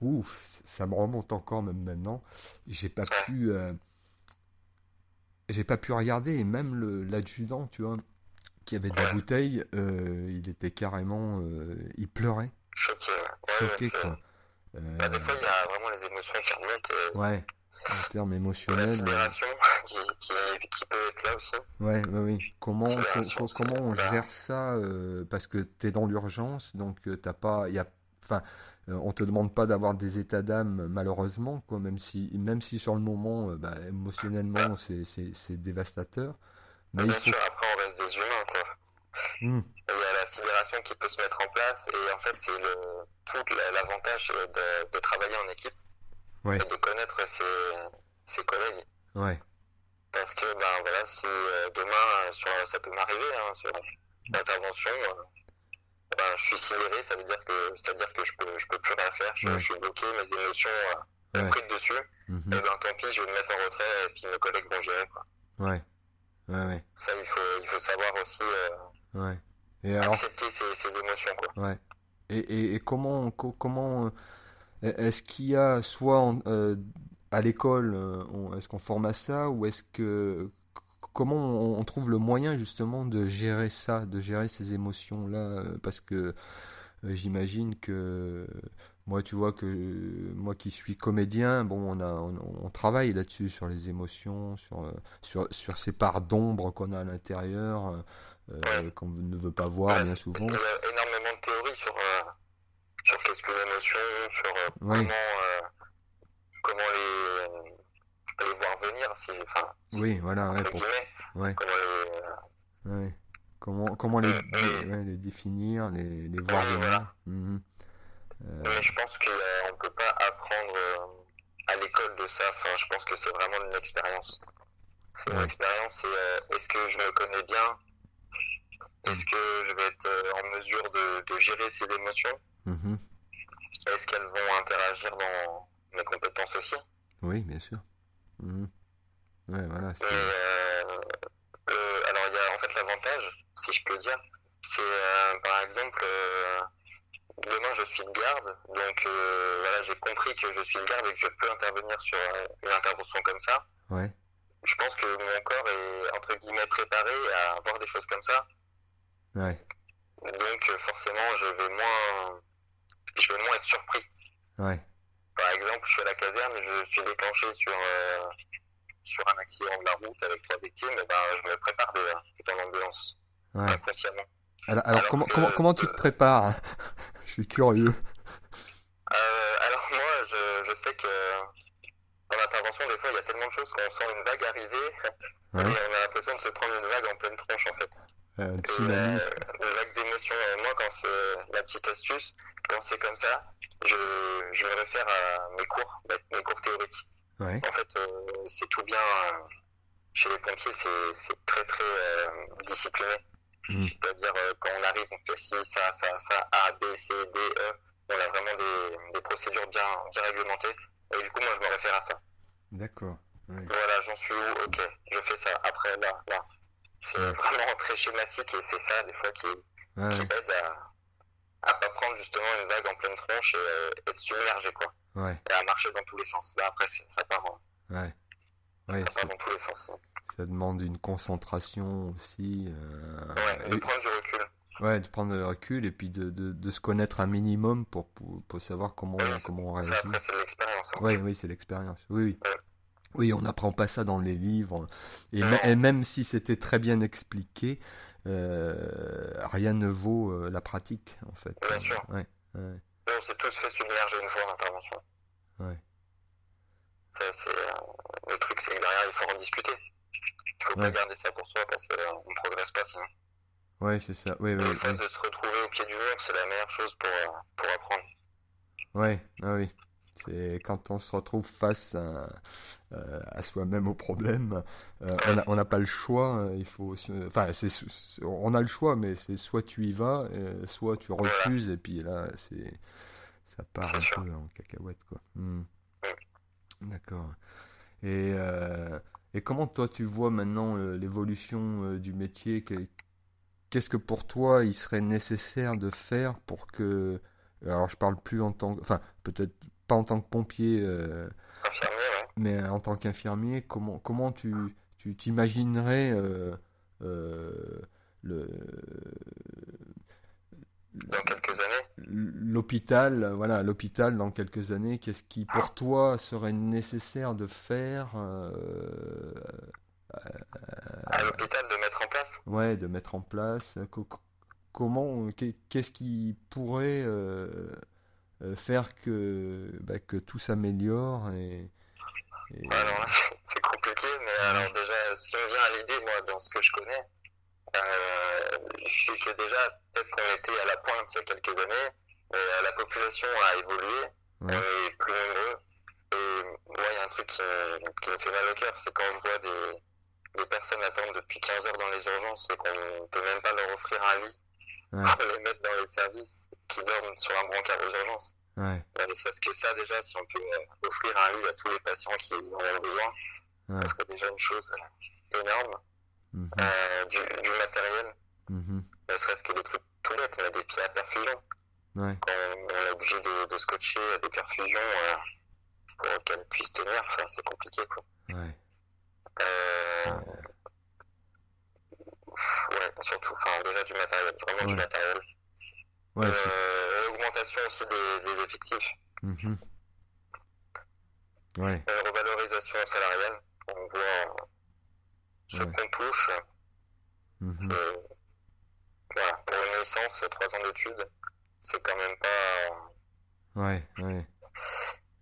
ouf, ça me remonte encore même maintenant. J'ai pas pu, euh, j'ai pas pu regarder, et même l'adjudant, tu vois, qui avait de la bouteille, il était carrément, il pleurait. Choqué, Choqué, quoi. Bah, des fois, il y a vraiment les émotions qui remontent. Ouais en termes émotionnels. qui, qui, peut être là aussi. Ouais, oui. Comment, comment on gère ça Parce que tu es dans l'urgence, donc t'as pas. Y a, enfin, on te demande pas d'avoir des états d'âme, malheureusement, quoi, même, si, même si sur le moment, bah, émotionnellement, c'est dévastateur. Mais Bien sûr, après, on reste des humains, quoi. Hmm. Il y a la sidération qui peut se mettre en place, et en fait, c'est tout l'avantage de, de travailler en équipe et de connaître ses, ses collègues. Ouais. Parce que ben voilà, si euh, demain sur, ça peut m'arriver hein, sur l'intervention, euh, ben, je suis sidéré, ça veut dire que c'est-à-dire que je peux je peux plus rien faire, je, suis bloqué, mes émotions euh, ouais. dessus. Mhm. Et ben tant pis, je vais me mettre en retrait et puis mes collègues vont gérer quoi. Ouais. Ouais, ouais. Ça il faut il faut savoir aussi ouais. Et alors... accepter ses, ses, émotions quoi. Ouais. Et, et, et comment comment est-ce qu'il y a soit euh, à l'école, euh, est-ce qu'on forme à ça ou est-ce que comment on, trouve le moyen justement de gérer ça, de gérer ces émotions là euh, Parce que j'imagine que moi, tu vois que moi qui suis comédien, bon, on a, on, travaille là-dessus sur les émotions, sur sur sur ces parts d'ombre qu'on a à l'intérieur, qu'on ne veut pas voir bien souvent. Il y a énormément de théories sur sur qu'est-ce que l'émotion, sur euh, comment, euh, les, venir. Si, enfin, oui, voilà, ouais, pour... ouais. Comment les, ouais. Comment, comment les, les, les, définir, les, les voir venir. Voilà. Mhm. Euh... Mais je pense qu'on ne peut pas apprendre euh, à l'école de ça. Enfin, je pense que c'est vraiment une expérience. C'est une expérience. Est-ce que je me connais bien? Est-ce que je vais être en mesure de, de gérer ces émotions? Mhm. Est-ce qu'elles vont interagir dans mes compétences aussi? Oui, bien sûr. Mhm. Ouais, voilà. Euh, euh, alors, il y a en fait l'avantage, si je peux dire, c'est euh, par exemple, demain je suis de garde, donc voilà, j'ai compris que je suis de garde et que je peux intervenir sur une intervention comme ça. Ouais. Je pense que mon corps est entre guillemets préparé à avoir des choses comme ça. Ouais. Donc forcément, je vais moins je vais moins être surpris. Ouais. Par exemple, je suis à la caserne, je suis déclenché sur, sur un accident de la route avec trois victimes, et ben, je me prépare déjà, dans l'ambulance, ouais. inconsciemment. Alors, alors, comment, comment, comment tu te prépares? Je suis curieux. Euh, alors moi, je, je sais que dans l'intervention, des fois, il y a tellement de choses qu'on sent une vague arriver, ouais. et on a l'impression de se prendre une vague en pleine tronche, en fait. Euh. Euh, une vague d'émotions. Moi, quand c'est la petite astuce, quand c'est comme ça, je, je, me réfère à mes cours, mes cours théoriques. Ouais. En fait, euh, c'est tout bien. Euh, chez les pompiers, c'est très très euh, discipliné. Mmh. C'est-à-dire, quand on arrive, on fait ci, ça, ça, ça, A, B, C, D, E. On a vraiment des, des procédures bien, bien réglementées. Et du coup, moi, je me réfère à ça. D'accord. Voilà, j'en suis où? Ok, je fais ça. Après, là, là. C'est ouais. vraiment très schématique et c'est ça, des fois, qui, ouais. qui aide à, à pas prendre justement une vague en pleine tronche et euh, être submergé quoi. Ouais. Et à marcher dans tous les sens. Là après ça part. Ouais. Ouais, ça part dans tous les sens. Ça demande une concentration aussi. Euh, ouais, de et... prendre du recul. Ouais, de prendre du recul et puis de, de, de se connaître un minimum pour, pour, pour savoir comment, ouais, comment on réagit. Après, c'est l'expérience. Hein. Oui, oui, c'est l'expérience. Oui, oui. Ouais. Oui, on n'apprend pas ça dans les livres. Et, et même si c'était très bien expliqué, rien ne vaut euh, la pratique, en fait. Bien sûr. Ouais, ouais. On s'est tous fait submerger une fois en intervention. Ouais. Ça, c'est, euh, le truc, c'est que derrière, il faut en discuter. Il faut ouais. pas garder ça pour soi parce qu'on euh, ne progresse pas sinon. Ouais, c'est ça. Le fait de se retrouver au pied du mur, c'est la meilleure chose pour, euh, pour apprendre. Ouais, ah oui. C'est quand on se retrouve face à, euh, à soi-même au problème, euh, on n'a pas le choix. Euh, il faut, enfin, on a le choix, mais c'est soit tu y vas, soit tu refuses, et puis là, c'est, ça part un peu en cacahuète, quoi. Hmm. D'accord. Et, et comment toi tu vois maintenant l'évolution du métier? Qu'est-ce que pour toi il serait nécessaire de faire pour que alors je parle plus en tant que, enfin peut-être pas en tant que pompier, euh, ouais. Mais en tant qu'infirmier, comment, comment tu, tu t'imaginerais euh, euh, le dans quelques années. L'hôpital, voilà, l'hôpital dans quelques années, qu'est-ce qui pour toi serait nécessaire de faire euh, À l'hôpital de mettre en place. Ouais, de mettre en place. Comment, qu'est-ce qui pourrait euh, euh, faire que, bah, que tout s'améliore et, Alors c'est compliqué, mais alors déjà, ce qui me vient à l'idée, moi, dans ce que je connais, euh, c'est que déjà, peut-être qu'on était à la pointe il y a quelques années, euh, la population a évolué, on est plus nombreux. Et moi, il y a un truc qui, me fait mal au cœur, c'est quand je vois des, des personnes attendre depuis 15 heures dans les urgences et qu'on ne peut même pas leur offrir un lit pour les mettre dans les services qui dorment sur un brancard aux urgences. Ouais. Ne serait-ce que ça, déjà, si on peut euh, offrir un lit à tous les patients qui en ont besoin, ça serait déjà une chose énorme. Mhm. Euh, du, du, matériel. Mhm. Ne serait-ce que des trucs tout bêtes, on a des pieds à perfusion. Ouais. Quand on, est obligé de, de, scotcher des perfusions euh, pour qu'elles puissent tenir, enfin, c'est compliqué quoi. Ouais. Euh, ouais, surtout, enfin, déjà du matériel, vraiment du matériel. Ouais, euh, L'augmentation aussi des, des effectifs. Mhm. Ouais. Euh, revalorisation salariale. On voit ce qu'on touche. Mhm. Voilà, pour une licence, trois ans d'études, c'est quand même pas. Ouais, ouais.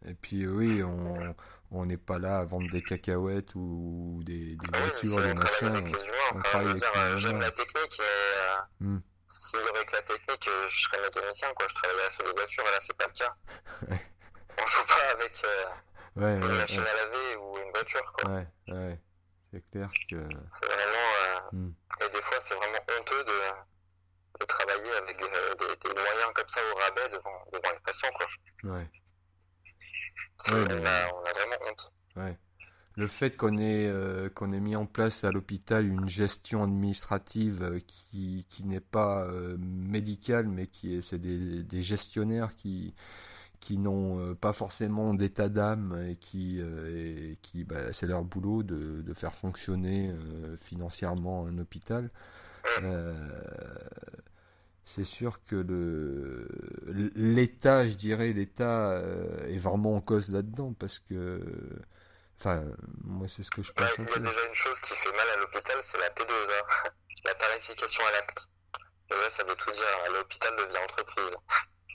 Et puis oui, on on n'est pas là à vendre des cacahuètes ou des, des ah voitures, des machins. On, travaille avec les humains. J'aime la technique, euh, mm. S'il y avait que la technique, euh, je serais mécanicien, quoi. Je travaillerais sur les voitures, et là, c'est pas le cas. on joue pas avec euh, ouais, une ouais, machine à laver ou une voiture, quoi. Ouais, ouais. C'est clair que. C'est vraiment. Euh, hmm. Et des fois, c'est vraiment honteux de, de travailler avec euh, des, des, moyens comme ça au rabais devant, devant les patients, quoi. Ouais. on, a, on, a, vraiment honte. Ouais. Le fait qu'on ait, euh, qu'on ait mis en place à l'hôpital une gestion administrative euh, qui, qui n'est pas euh, médicale, mais qui est, c'est des, gestionnaires qui, qui n'ont pas forcément d'état d'âme et qui, qui bah, c'est leur boulot de, de faire fonctionner financièrement un hôpital. c'est sûr que le l'État, je dirais, l'État est vraiment en cause là-dedans parce que, enfin, moi c'est ce que je pense. il y a déjà une chose qui fait mal à l'hôpital, c'est la T2A, la tarification à l'acte. Déjà, ça veut tout dire. L'hôpital devient entreprise.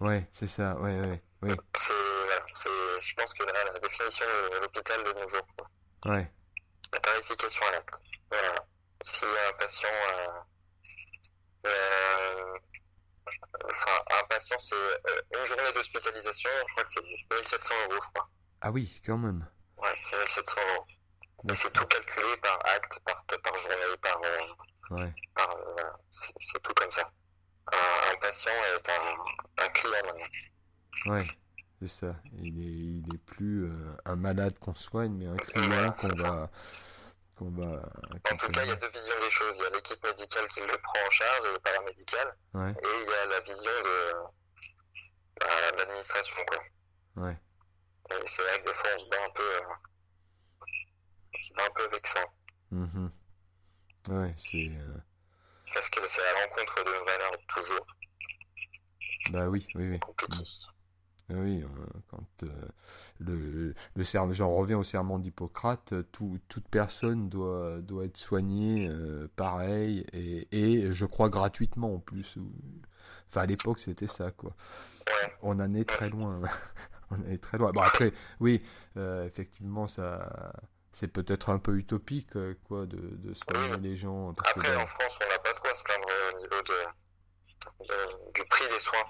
Ouais, c'est ça. Ouais, ouais. Oui. C'est, voilà, c'est, je pense que la, la définition de l'hôpital de nos jours. Quoi. Ouais. La tarification à l'acte. Voilà. Si un patient, euh, euh, enfin, un patient, c'est euh, une journée d'hospitalisation, je crois que c'est 1700 euros, je crois. Ah oui, quand même. Ouais, c'est 1700 euros. C'est tout calculé par acte, par, par journée, par. Euh, ouais. par voilà. c'est, tout comme ça. Un, un patient est un, un client maintenant. Ouais, c'est ça. Il est, il est plus euh, un malade qu'on soigne, mais un client qu'on va, qu'on va. En tout cas, il y a deux visions des choses. Il y a l'équipe médicale qui le prend en charge, le paramédical, ouais. et il y a la vision de bah, l'administration, quoi. Ouais. Et c'est vrai que des fois, on se bat un peu, euh, un peu avec ça. Mmh. Ouais, c'est. Euh... Parce que c'est à l'encontre de nos valeurs toujours. Bah oui, oui, oui. Mmh. Ah oui, euh, quand euh, le, le serment, j'en reviens au serment d'Hippocrate, tout, toute personne doit, doit être soignée euh, pareil et, et je crois gratuitement en plus. Enfin à l'époque c'était ça quoi. On en est très loin. On est très loin. Bon après, oui, effectivement ça, c'est peut-être un peu utopique quoi de, de soigner les gens. Parce après que, en France on n'a pas de quoi se plaindre au niveau de, de, du prix des soins.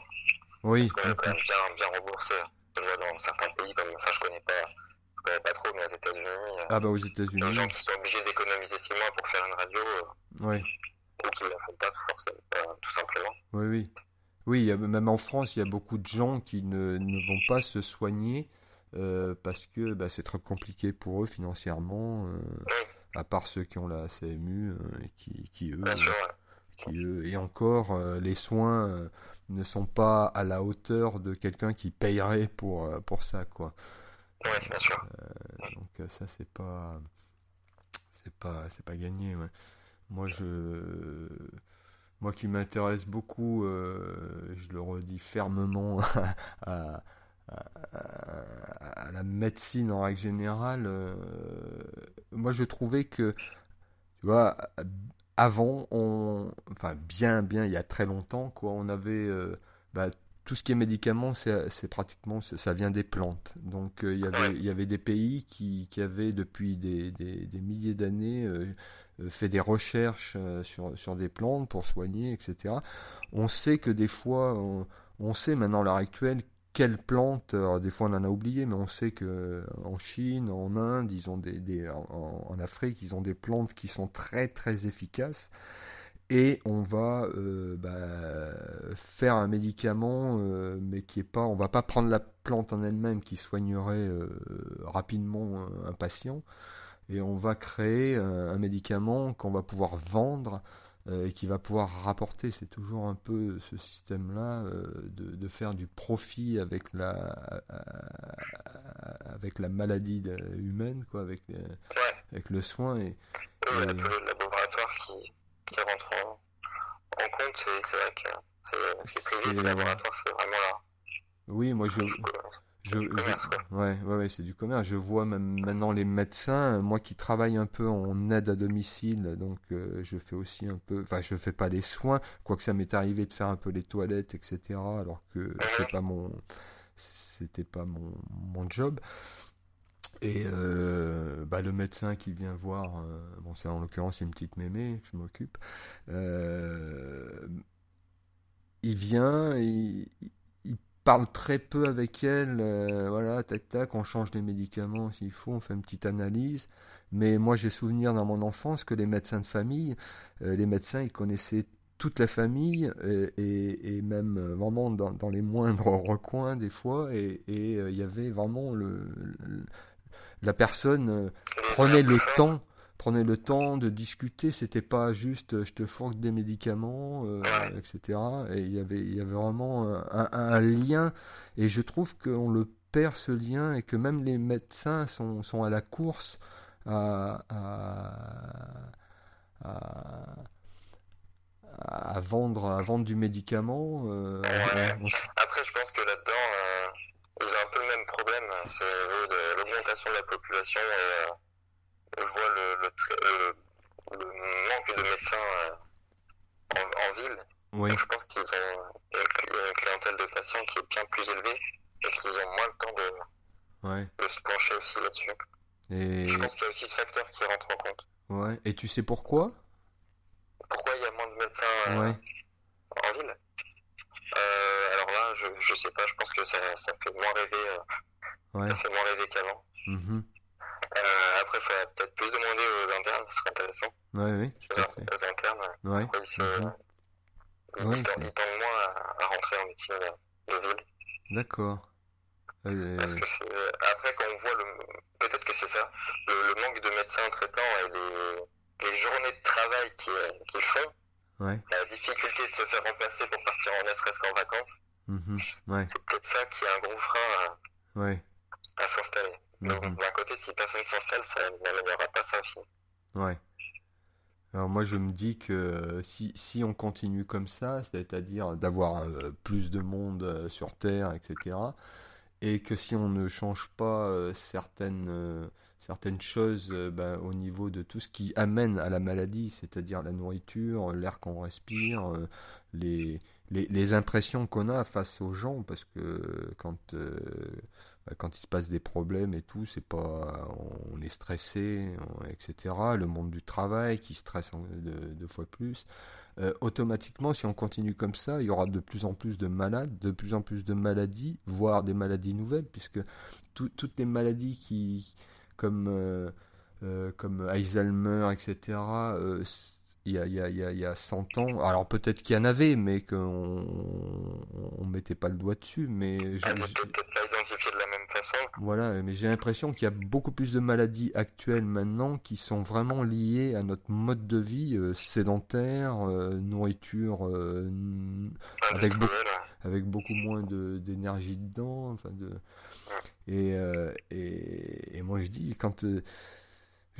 Oui. Parce qu'on est quand même bien, bien remboursé. Je vois dans certains pays, comme, enfin, je connais pas, je connais pas trop, mais aux États-Unis. Euh, ah, bah, aux États-Unis. Les gens qui sont obligés d'économiser 6 mois pour faire une radio. Euh, oui. Ou qui ne la font pas, forcément, euh, tout simplement. Oui, oui. Oui, même en France, il y a beaucoup de gens qui ne, ne vont pas se soigner euh, parce que bah, c'est trop compliqué pour eux financièrement, euh, à part ceux qui ont la CMU, euh, qui, qui eux, qui et encore les soins ne sont pas à la hauteur de quelqu'un qui payerait pour, pour ça, quoi. Ouais, bien sûr. Donc ça, c'est pas, c'est pas, c'est pas gagné. Ouais. Moi, je, moi qui m'intéresse beaucoup, je le redis fermement, à, à, la médecine en règle générale, moi je trouvais que, tu vois, avant, on, enfin bien, bien, il y a très longtemps, quoi, on avait bah, tout ce qui est médicaments, c'est pratiquement, ça vient des plantes. Donc euh, il, y avait, il y avait des pays qui, qui avaient depuis des, des, des milliers d'années euh, euh, fait des recherches sur, sur des plantes pour soigner, etc. On sait que des fois, on, sait maintenant à l'heure actuelle quelles plantes, des fois on en a oublié, mais on sait que en Chine, en Inde, ils ont des, en, Afrique, ils ont des plantes qui sont très très efficaces et on va euh, bah, faire un médicament, euh, mais qui est pas, on va pas prendre la plante en elle-même qui soignerait euh, rapidement un patient, et on va créer un, médicament qu'on va pouvoir vendre et qui va pouvoir rapporter. C'est toujours un peu ce système-là de, faire du profit avec la avec la maladie humaine, quoi, avec avec le soin et, et... le laboratoire qui qui rentre en, compte, c'est vrai que c'est plus le laboratoire, c'est vraiment là. Oui, moi je. Je, ouais, ouais, ouais c'est du commerce. Je vois même maintenant les médecins, moi qui travaille un peu en aide à domicile, donc euh, je fais aussi un peu, enfin je fais pas les soins, quoique ça m'est arrivé de faire un peu les toilettes, etc. Alors que c'est pas mon, c'était pas mon, mon job. Et euh, bah, le médecin qui vient voir, euh, bon, c'est en l'occurrence une petite mémé que je m'occupe, euh, il vient, il, parle très peu avec elle, voilà, tac tac, on change les médicaments s'il faut, on fait une petite analyse. Mais moi j'ai souvenir dans mon enfance que les médecins de famille, les médecins ils connaissaient toute la famille et, et, même vraiment dans, dans, les moindres recoins des fois et il y avait vraiment le la personne euh, prenait le temps prenait le temps de discuter, c'était pas juste euh, je te fourgue des médicaments, euh, etc. Et il y avait, il y avait vraiment un, lien, et je trouve qu'on le perd ce lien, et que même les médecins sont, sont à la course à, à, vendre, à vendre du médicament. Après, je pense que là-dedans, ils ont un peu le même problème, c'est l'augmentation de la population euh, je vois le, le, le, manque de médecins euh, en, en, ville. Oui. je pense qu'ils ont une clientèle de patients qui est bien plus élevée parce qu'ils ont moins le temps de, ouais. de se pencher aussi là-dessus. Et... Je pense qu'il y a aussi ce facteur qui rentre en compte. Ouais. Et tu sais pourquoi? Pourquoi il y a moins de médecins euh, ouais. en ville? Euh, alors là, je, je sais pas, je pense que ça, ça fait moins rêver, euh, ouais. ça fait moins rêver qu'avant. Mm euh, après, il faudrait peut-être plus demander aux internes, ce serait intéressant. Ouais, oui, tout à fait. Aux internes, ouais. ils, se, ils, ouais, ils tendent moins à, à, rentrer en médecine de ville. D'accord. Euh... après, quand on voit le, peut-être que c'est ça, le, le, manque de médecins traitants et les, les journées de travail qu'ils font, la difficulté de se faire remplacer pour partir en ne serait-ce qu'en vacances. Mhm. C'est peut-être ça qui est un gros frein à, ouais. à s'installer. Donc, mhm. d'un côté, si personne s'installe, ça n'améliorera pas ça aussi. Ouais. Alors moi je me dis que si, si on continue comme ça, c'est-à-dire d'avoir euh, plus de monde euh, sur Terre, etc., et que si on ne change pas euh, certaines certaines choses euh, ben, au niveau de tout ce qui amène à la maladie, c'est-à-dire la nourriture, l'air qu'on respire, euh, les, les, les, impressions qu'on a face aux gens, parce que quand, euh, quand il se passe des problèmes et tout, c'est pas, on est stressé, etc. Le monde du travail qui stresse deux, fois plus. automatiquement, si on continue comme ça, il y aura de plus en plus de malades, de plus en plus de maladies, voire des maladies nouvelles, puisque toutes les maladies qui, comme, euh, euh, comme Alzheimer, etc., euh, il y, a, il, y a, il y a 100 ans. Alors peut-être qu'il y en avait, mais qu'on on mettait pas le doigt dessus. Mais ah, de la même façon. Voilà, mais j'ai l'impression qu'il y a beaucoup plus de maladies actuelles maintenant qui sont vraiment liées à notre mode de vie sédentaire, nourriture avec, beaucoup, avec beaucoup moins d'énergie dedans. Enfin de, et, euh, et, et, moi je dis, quand.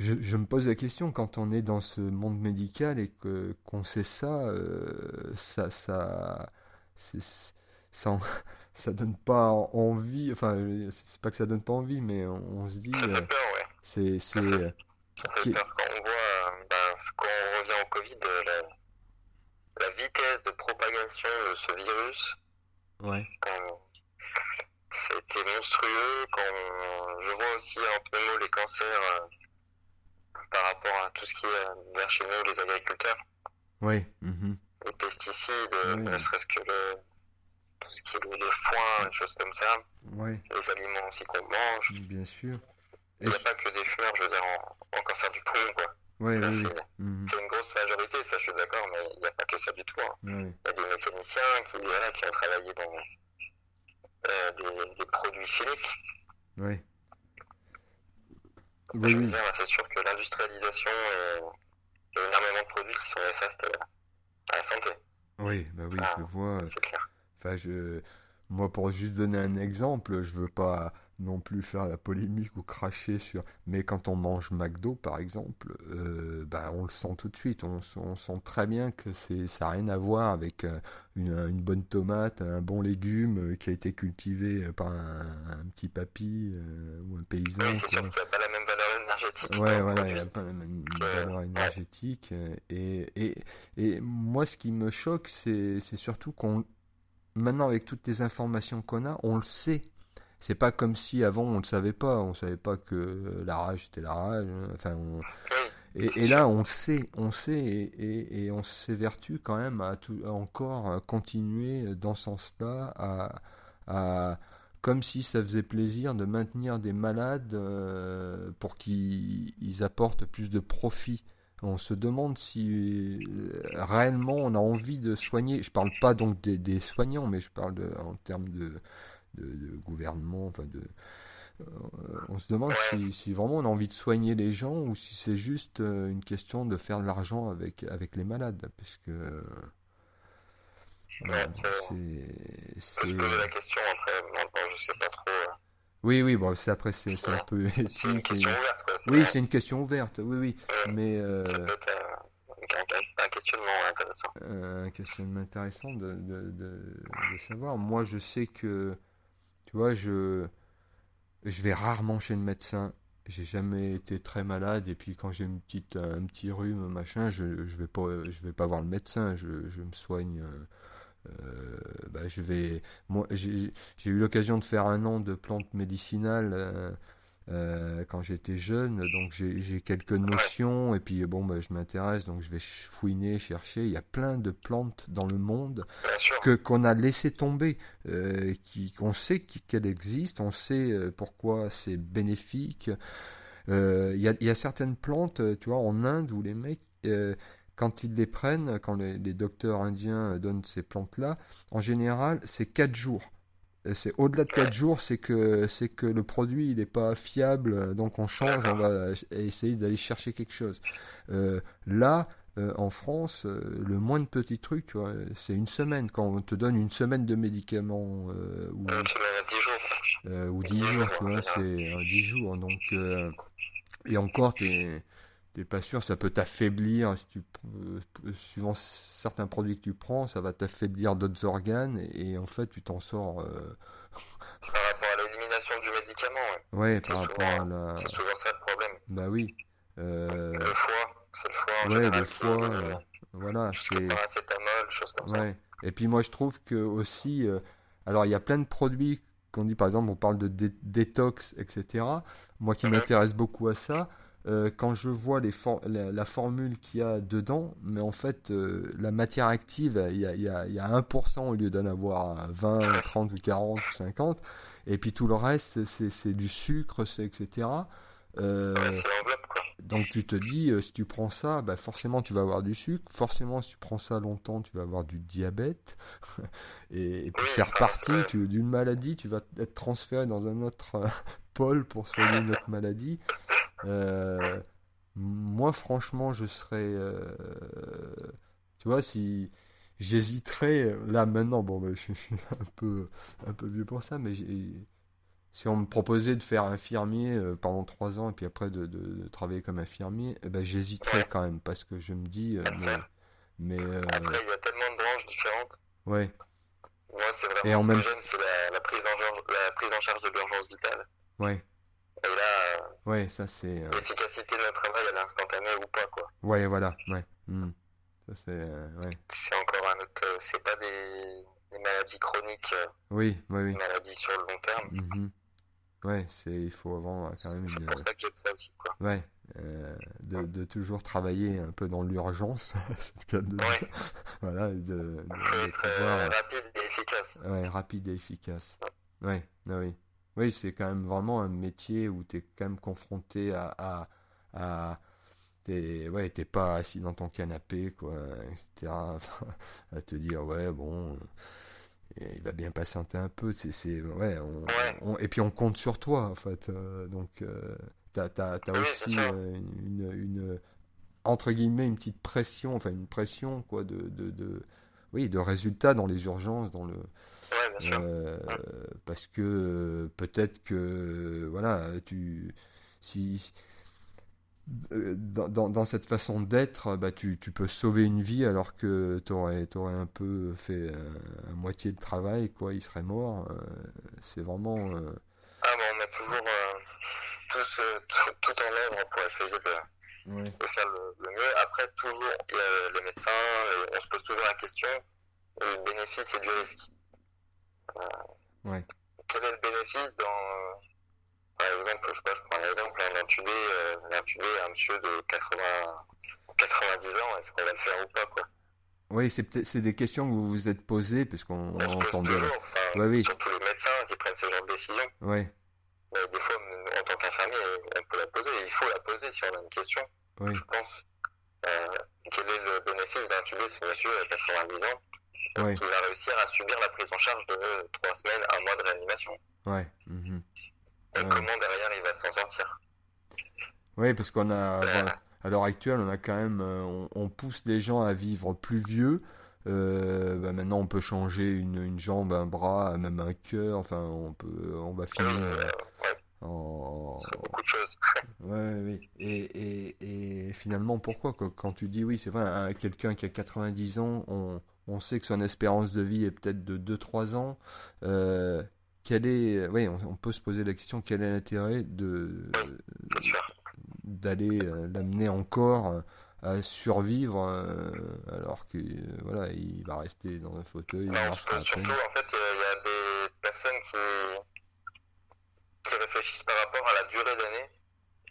Euh, je, je, me pose la question quand on est dans ce monde médical et que qu'on sait ça, euh, ça, ça, ça, ça donne pas envie. Enfin, c'est pas que ça donne pas envie, mais on, se dit. Ça fait peur, ouais. C'est, c'est. Ça fait peur quand on voit, ben, quand on revient au Covid, la, la vitesse de propagation de ce virus. Ouais. C'était monstrueux. Quand je vois aussi en pneumo les cancers euh, par rapport à tout ce qui est vers chez nous, les agriculteurs. Oui. Mm-hmm. Les pesticides, ne serait-ce que le, tout ce qui est les foins, les choses comme ça. Oui. Les aliments aussi qu'on mange. Bien sûr. Il n'y a pas que des fumeurs, je veux dire, en, cancer du poumon, quoi. oui, oui. Mm-hmm. C'est une grosse majorité, ça je suis d'accord, mais il n'y a pas que ça du tout. Hein. Il y a des mécaniciens qui, voilà, qui ont travaillé dans, euh, des, produits chimiques. Oui. Oui, je veux dire, c'est sûr que l'industrialisation, il y a énormément de produits qui sont néfastes à la santé. Oui, bah oui, ah, je vois. C'est clair. Enfin, je, moi, pour juste donner un exemple, je veux pas non plus faire la polémique ou cracher sur. Mais quand on mange McDo, par exemple, euh, ben, on le sent tout de suite. On, sent très bien que c'est, ça n'a rien à voir avec euh, une, bonne tomate, un bon légume euh, qui a été cultivé par un, petit papy ou un paysan. Oui, c'est sûr qu'il n'y a pas la énergétique. Ouais, voilà, il n'y a pas même valeur énergétique. Et, et, et moi, ce qui me choque, c'est, surtout qu'on. Maintenant, avec toutes les informations qu'on a, on le sait c'est pas comme si avant on ne savait pas, on savait pas que la rage c'était la rage. Hein. Enfin, et, là on sait, on sait et, on s'évertue quand même à, tout, encore continuer dans ce sens-là à, comme si ça faisait plaisir de maintenir des malades euh, pour qu'ils apportent plus de profit. On se demande si euh, réellement on a envie de soigner. Je parle pas donc des, soignants, mais je parle de, en termes de, de, gouvernement, enfin de, euh, on se demande si, si, vraiment on a envie de soigner les gens ou si c'est juste euh, une question de faire de l'argent avec, avec les malades. Parce que. Ouais, c'est. Je pose la question après, je sais pas trop. Oui, oui, bon, c'est après, c'est un peu C'est une question ouverte, quoi. Oui, c'est une question ouverte, oui, oui. Mais. Euh... Ça peut être un, un, questionnement intéressant. Un questionnement intéressant de, de, de, de savoir. Moi, je sais que tu vois, je, je vais rarement chez le médecin. J'ai jamais été très malade et puis quand j'ai une petite un petit rhume machin, je je vais pas je vais pas voir le médecin, je, je me soigne. Euh, bah, je vais moi j'ai eu l'occasion de faire un an de plantes médicinales euh, euh, quand j'étais jeune, donc j'ai quelques notions, et puis bon, bah, je m'intéresse, donc je vais fouiner, chercher. Il y a plein de plantes dans le monde que qu'on a laissé tomber, qui qu'on sait qu'elles existent, on sait pourquoi c'est bénéfique. Il y, a, y, a, certaines plantes, tu vois, en Inde où les mecs quand ils les prennent, quand les, les docteurs indiens donnent ces plantes-là, en général, c'est 4 jours c'est au-delà de 4 jours, c'est que c'est que le produit il n'est pas fiable, donc on change, on va essayer d'aller chercher quelque chose. Euh, là, euh, en France, euh, le moins de petits trucs, tu vois, c'est une semaine. Quand on te donne une semaine de médicaments ou, ou 10 jours, tu vois, c'est 10 jours. Donc, et encore, t'es t'es pas sûr, ça peut t'affaiblir si tu suivant certains produits que tu prends, ça va t'affaiblir d'autres organes et, en fait tu t'en sors. Euh... Par rapport à l'élimination du médicament. Ouais, ouais par rapport à la. C'est souvent ça le problème. Bah oui. Euh... Le foie, c'est le foie. En ouais, général, le foie. Euh, voilà, c'est. Paracétamol, choses comme ouais. ça. Et puis moi je trouve que aussi, euh... alors il y a plein de produits qu'on dit par exemple, on parle de dé détox, etc. Moi qui -hmm. m'intéresse beaucoup à ça. Euh, quand je vois les la, formule qu'il y a dedans, mais en fait, euh, la matière active, il y a, y, a, y a 1% au lieu d'en avoir 20, 30 ou 40 ou 50, et puis tout le reste, c'est du sucre, c'est etc. Euh, donc tu te dis, si tu prends ça, bah forcément tu vas avoir du sucre, forcément si tu prends ça longtemps, tu vas avoir du diabète, et, et, puis c'est reparti, d'une maladie, tu vas être transféré dans un autre pôle pour soigner une autre maladie. Euh, moi, franchement, je serais. Euh, tu vois, si j'hésiterais là maintenant, bon, bah, je, suis un peu, un peu vieux pour ça, mais si on me proposait de faire infirmier euh, pendant trois ans et puis après de, de, travailler comme infirmier, eh ben, j'hésiterais quand même parce que je me dis. Euh, mais, mais Après, il y a tellement de branches différentes. Ouais. Moi, c'est vraiment et en ce même... c'est la, la, prise en, la prise en charge de l'urgence vitale. Ouais. Et là, ouais, ça c'est. L'efficacité de notre travail, elle est instantanée ou pas, quoi. Ouais, voilà, ouais. Hmm. Ça c'est. ouais. C'est encore un autre. C'est pas des, des, maladies chroniques. Oui, oui, oui. Des maladies sur le long terme. Mm Ouais, c'est il faut avoir quand même. C'est pour ça que j'aime ça aussi, quoi. Ouais, euh, de, de, toujours travailler un peu dans l'urgence, c'est le cas de ouais. voilà, de, de, de pouvoir... euh, rapide et efficace. Ouais, rapide et efficace. Ouais, ah oui. Oui, c'est quand même vraiment un métier où tu es quand même confronté à. à, à t'es ouais, t'es pas assis dans ton canapé, quoi, etc. à te dire, ouais, bon. il va bien patienter un peu, c'est, ouais, on, ouais. On, et puis on compte sur toi, en fait. Euh, donc, euh, t'as, t'as, t'as Oui, aussi euh, une, une, entre guillemets, une petite pression, enfin une pression, quoi, de, de, de oui, de résultats dans les urgences, dans le, Ouais, bien sûr. euh, parce que euh, peut-être que voilà tu si euh, dans, dans, dans cette façon d'être bah tu, tu peux sauver une vie alors que t'aurais t'aurais un peu fait euh, à moitié de travail quoi il serait mort euh, c'est vraiment euh, Ah, mais on met toujours euh, tous, euh, tout, tout en œuvre pour essayer de, ouais. de faire le, le mieux. Après, toujours, a les médecins, on se pose toujours la question du bénéfice et du risque. Euh, Ouais. Quel est le bénéfice dans, euh, par exemple, je sais pas, je prends un exemple, un intubé, euh, un monsieur de 80, 90 ans, est-ce qu'on va le faire ou pas, quoi? Oui c'est des questions que vous vous êtes posées puisqu'on On pose entendait toujours, enfin, Ouais, oui. surtout les médecins qui prennent ce genre de décision. ouais Mais des fois, en tant qu'infirmier, on peut la poser, il faut la poser si on a une question. oui je pense. Euh, quel est le bénéfice d'intuber ce monsieur à 90 ans? Est-ce Ouais. qu'il va réussir à subir la prise en charge de 3 semaines, un mois de réanimation ouais Ouais. comment derrière il va s'en sortir Oui, parce qu'on a, Euh, à l'heure actuelle, on a quand même, euh, on, on pousse les gens à vivre plus vieux. Euh, bah maintenant, on peut changer une, une jambe, un bras, même un cœur. Enfin, on peut, on va finir euh, en, c'est beaucoup de choses. ouais, oui. Et, et, et finalement, pourquoi quand, quand tu dis oui, c'est vrai, un- quelqu'un qui a 90 ans, on, on sait que son espérance de vie est peut-être de 2-3 ans. Euh, quel est, oui, on, on peut se poser la question, quel est l'intérêt de, d'aller euh, l'amener encore euh, à survivre euh, alors que voilà il va rester dans un fauteuil il Non, à surtout, en fait, il y a- il y a des personnes qui, qui réfléchissent par rapport à la durée d'année.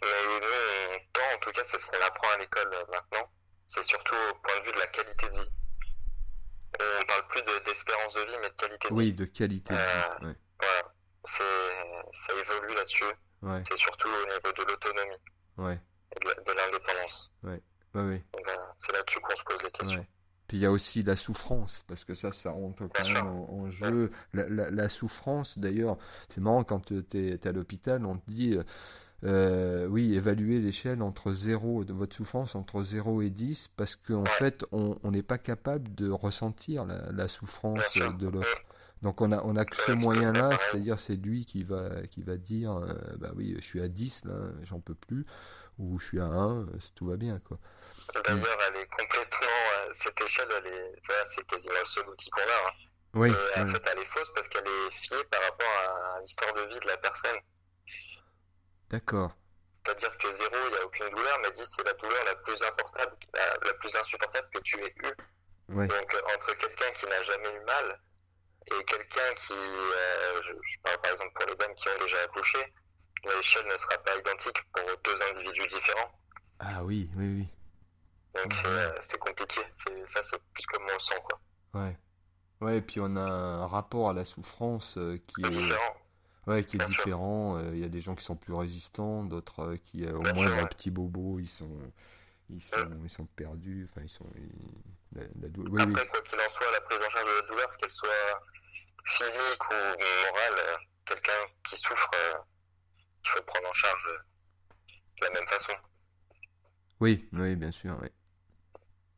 Mais nous, on en tout cas, c'est ce qu'on apprend à l'école maintenant. C'est surtout au point de vue de la qualité de vie. On parle plus de- d'espérance de, vie, mais de qualité de vie. oui de qualité de vie, ouais. Voilà. C'est, ça évolue là-dessus. Ouais, C'est surtout au niveau de l'autonomie ouais, et de, l'indépendance. ouais, ouais, voilà, c'est là-dessus qu'on se pose les questions. Puis il y a aussi la souffrance, parce que ça, ça rentre quand Bien même en, en jeu. La, la, la souffrance, d'ailleurs, c'est marrant quand tu es, à l'hôpital, on te dit, euh, euh, oui, évaluer l'échelle entre 0, de votre souffrance entre 0 et 10, parce qu'en Ouais. fait, on n'est pas capable de ressentir la, souffrance sûr. de l'autre. Donc on a on a que ce Ouais, tout à fait moyen-là, pareil. c'est-à-dire c'est lui qui va qui va dire euh, bah oui, je suis à 10 là, j'en peux plus ou je suis à 1, euh, tout va bien quoi. D'ailleurs, elle est complètement, euh, cette échelle, elle est, ça, c'est quasiment le seul outil qu'on a. hein. Oui, Et en fait, elle est fausse parce qu'elle est fiée par rapport à l'histoire de vie de la personne. D'accord. C'est-à-dire que 0, il n'y a aucune douleur, mais 10, c'est la douleur la plus insupportable, la, la plus insupportable que tu aies eue. Ouais. Donc, euh, entre quelqu'un qui n'a jamais eu mal et quelqu'un qui, euh, je, je parle par exemple pour les dames qui ont déjà accouché, l'échelle ne sera pas identique pour deux individus différents. Ah oui, oui, oui. Donc, c'est, euh, c'est compliqué. Ça, c'est plus comme on le sent, quoi. Ouais. Ouais, et puis on a un rapport à la souffrance euh, qui C'est est différent. Ouais, qui est Bien différent. Euh, Il y a des gens qui sont plus résistants, d'autres euh, qui euh, au Bien moins d'un ouais. petit bobo, ils sont ils sont Ouais. ils sont perdus, enfin ils sont ils- la, la dou- Oui, oui. Après, quoi qu'il en soit, la prise en charge de la douleur, qu'elle soit physique ou morale, euh, quelqu'un qui souffre, euh, il faut le prendre en charge euh, de la même façon. Oui, oui, bien sûr, oui.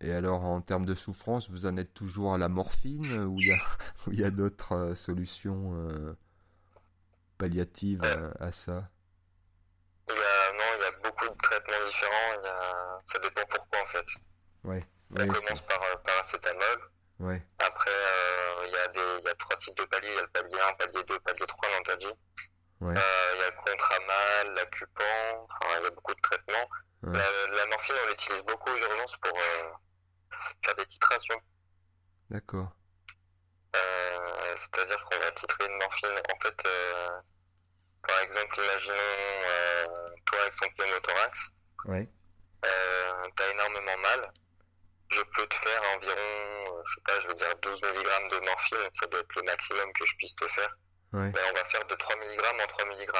Et alors, en termes de souffrance, vous en êtes toujours à la morphine ou il y a, ou il y a d'autres euh, solutions euh, palliative à, ça il y a, Non, il y a beaucoup de traitements différents. Il y a, ça dépend pourquoi en fait. Ouais. On commence par euh, paracétamol. Ouais. Après, euh, il y, a des, il y a trois types de paliers. Il y a le palier 1, palier 2, palier 3, on t'a dit. Ouais. Euh, il y a le contramal, l'acupan, enfin, il y a beaucoup de traitements. La, la, morphine, on l'utilise beaucoup aux urgences pour euh, faire des titrations. D'accord. Euh, C'est-à-dire qu'on va titrer une morphine. En fait, euh, par exemple, imaginons toi avec ton pneumothorax. Ouais. T'as énormément mal je peux te faire environ, euh, je sais pas, je vais dire 12 mg de morphine, ça doit être le maximum que je puisse te faire. Ouais. on va faire de 3 mg en 3 mg.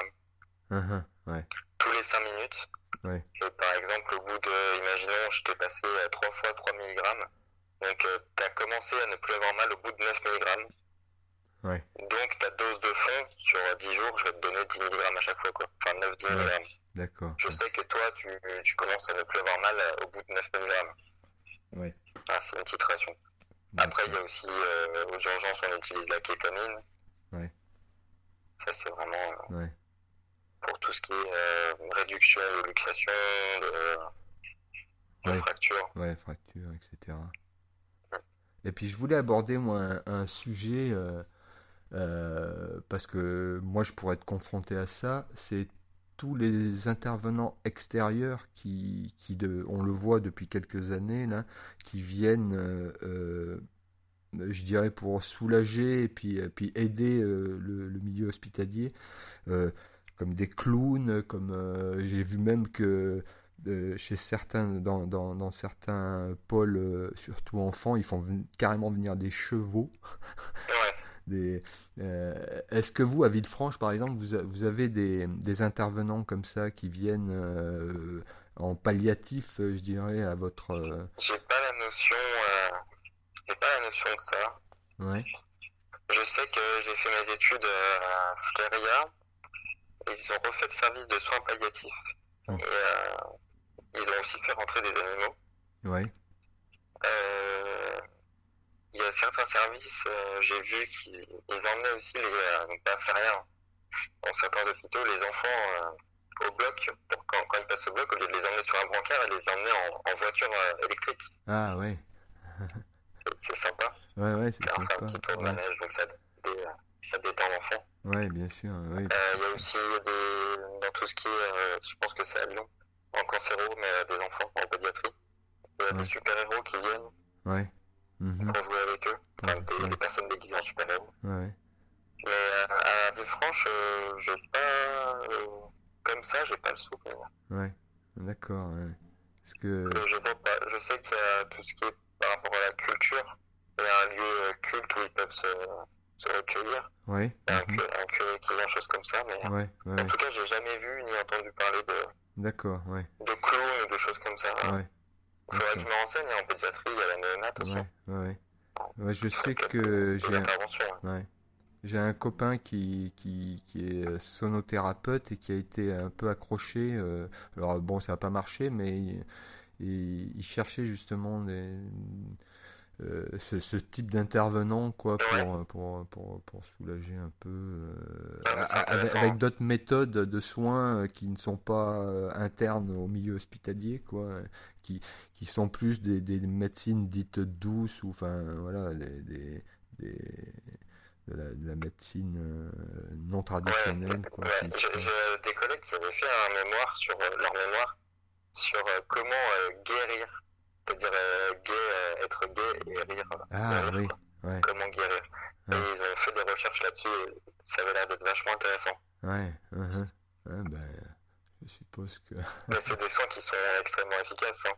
Uh ouais. Tous les 5 minutes. Ouais. par exemple, au bout de, imaginons, je t'ai passé 3 fois 3 mg. Donc, euh, tu as commencé à ne plus avoir mal au bout de 9 mg. Ouais. Donc, ta dose de fond, sur 10 jours, je vais te donner 10 mg à chaque fois, quoi. Enfin, 9-10 mg. D'accord. Je sais que toi, tu, tu commences à ne plus avoir mal euh, au bout de 9 mg. Ouais. Ah, c'est une titration. Après, il y a aussi, euh, aux urgences, on utilise la kétamine. Ouais. Ça, c'est vraiment euh, ouais. pour tout ce qui est euh, réduction de luxation, de, de ouais. fracture. Ouais, fracture, etc. Et puis, je voulais aborder, moi, un, sujet, euh, parce que moi, je pourrais être confronté à ça, c'est tous les intervenants extérieurs qui, qui de, on le voit depuis quelques années là, qui viennent, euh, euh je dirais pour soulager et puis, et puis aider euh, le, milieu hospitalier, euh, comme des clowns, comme euh, j'ai vu même que chez certains, dans, dans, dans certains pôles, surtout enfants, ils font carrément venir des chevaux. des. Euh, Est-ce que vous, à Villefranche, par exemple, vous, vous avez des, des, intervenants comme ça qui viennent euh, en palliatif, je dirais, à votre. Euh... J'ai pas la notion. Euh, j'ai pas la notion de ça. Ouais. Je sais que j'ai fait mes études euh, à Fléria. Et ils ont refait le service de soins palliatifs. Et euh, ils ont aussi fait rentrer des animaux. Ouais. Euh, il y a certains services, euh, j'ai vu qu'ils emmenaient aussi les, euh, pas faire rien. Dans certains hôpitaux, les enfants euh, au bloc, pour quand, quand, ils passent au bloc, au lieu de les emmener sur un brancard, ils les emmener en, en voiture euh, électrique. Ah ouais. c'est sympa. Ouais, ouais, c'est sympa. Un petit tour de ouais. manège, donc ça, dé, ça détend l'enfant. Ouais, bien sûr. Oui. Il y a aussi des, dans tout ce qui est, je pense que c'est à Lyon, en cancéro, mais des enfants, en pédiatrie. Il y a ouais. des super-héros qui viennent. Ouais. Mmh. pour jouer avec eux, enfin, des, ouais. des, personnes déguisées en super-héros. Ouais. Mais euh, à Villefranche, euh, j'ai pas. Euh, comme ça, j'ai pas le souvenir. Ouais, d'accord. Ouais. Parce que... Je, vois pas. je sais qu'il y a tout ce qui est par rapport à la culture. Il y a un lieu culte où ils peuvent se, se recueillir. Ouais. Il y a un, un curé qui vient, chose comme ça. Mais ouais, en tout cas, j'ai jamais vu ni entendu parler de. D'accord, ouais. De clowns ou de choses comme ça. Ouais. Il faudrait que je me renseigne en pédiatrie, il y a la néonate aussi. Ouais, ouais. ouais je sais que j'ai un... ouais. un copain qui, qui, qui est sonothérapeute et qui a été un peu accroché. Euh... Alors bon, ça n'a pas marché, mais il, il, il cherchait justement des, euh, ce, ce, type d'intervenant quoi pour, pour, pour, pour, soulager un peu euh, avec, avec d'autres méthodes de soins qui ne sont pas euh, internes au milieu hospitalier quoi qui, qui sont plus des, des médecines dites douces ou enfin voilà des, des, des de, la, de la médecine euh, non traditionnelle ouais, quoi, ouais. J'ai des collègues qui avaient fait un mémoire sur leur mémoire sur comment guérir c'est-à-dire euh, gay, euh, être gay et rire. Ah rire, oui, ouais. Comment guérir. Ouais. Et ils ont fait des recherches là-dessus et ça avait l'air d'être vachement intéressant. Ouais, uh -huh. ouais ben, je suppose que. Mais c'est des soins qui sont extrêmement efficaces. Hein.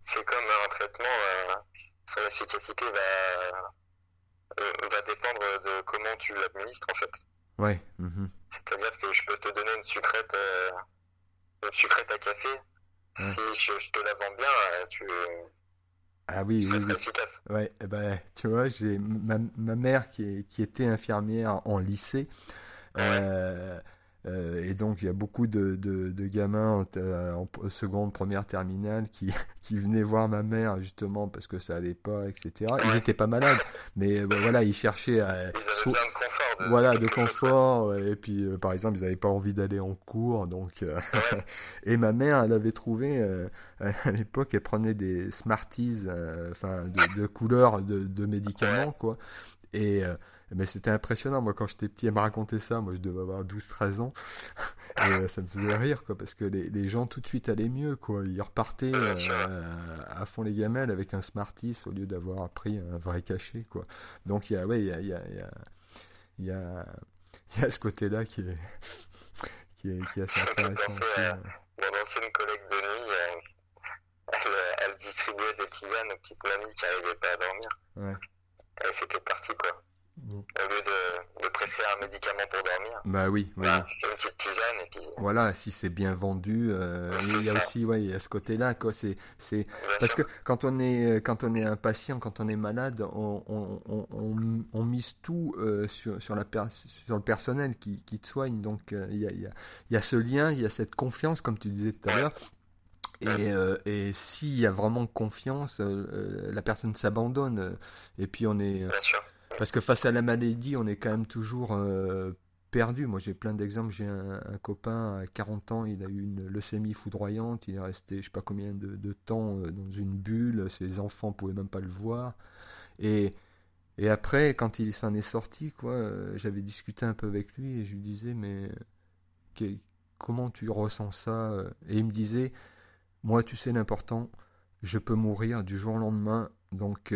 C'est comme un traitement, euh, son efficacité va, euh, va dépendre de comment tu l'administres en fait. Ouais. -hmm. C'est-à-dire que je peux te donner une sucrète, euh, une sucrète à café. Ouais. Si je, je, te la vends bien, tu. Ah oui, oui, oui. efficace. Ouais, ben, tu vois, j'ai ma, ma mère qui, est, qui était infirmière en lycée. Ouais. Euh, euh, et donc, il y a beaucoup de, de, de gamins en, en, seconde, première, terminale qui, qui venaient voir ma mère justement parce que ça allait pas, etc. Ils étaient pas malades, mais bon, voilà, ils cherchaient à. Ils de confort, confort. De, voilà, de confort. Et puis, euh, par exemple, ils n'avaient pas envie d'aller en cours. Donc, euh, et ma mère, elle avait trouvé, euh, à l'époque, elle prenait des Smarties, enfin, de, de couleurs de, de médicaments, quoi. Et mais c'était impressionnant. Moi, quand j'étais petit, elle me racontait ça. Moi, je devais avoir 12-13 ans. Et ça me faisait rire, quoi, parce que les, les, gens tout de suite allaient mieux, quoi. Ils repartaient à fond les gamelles avec un Smarties au lieu d'avoir pris un vrai cachet, quoi. Donc, il y a, ouais, il y a, il y a, il y a il y a, il y a ce côté-là qui est, qui est, qui est assez intéressant. Aussi, à mon ancienne collègue de nuit, elle, elle, distribuait des tisanes aux petites mamies qui n'arrivaient pas à dormir. Ouais. Et c'était parti, quoi. Au lieu de, de, presser un médicament pour dormir. Bah oui, oui. Bah, une petite tisane et puis. Voilà, si c'est bien vendu, euh, il y a aussi, ouais, il y a ce côté-là, quoi. C'est, c'est parce que quand on est, quand on est un patient, quand on est malade, on, on, on, on mise tout euh, sur sur la sur le personnel qui, qui te soigne. Donc euh, il y a, y a, y a ce lien, il y a cette confiance, comme tu disais tout à l'heure. Et, euh, et s'il y a vraiment confiance, euh, la personne s'abandonne. et puis on est. Bien sûr parce que face à la maladie, on est quand même toujours euh, perdu. Moi, j'ai plein d'exemples. J'ai un, copain à 40 ans, il a eu une leucémie foudroyante. Il est resté, je sais pas combien de, temps euh, dans une bulle. Ses enfants pouvaient même pas le voir. Et, après, quand il s'en est sorti, quoi, euh, j'avais discuté un peu avec lui et je lui disais, mais comment tu ressens ça Et il me disait, moi, tu sais l'important, je peux mourir du jour au lendemain. Donc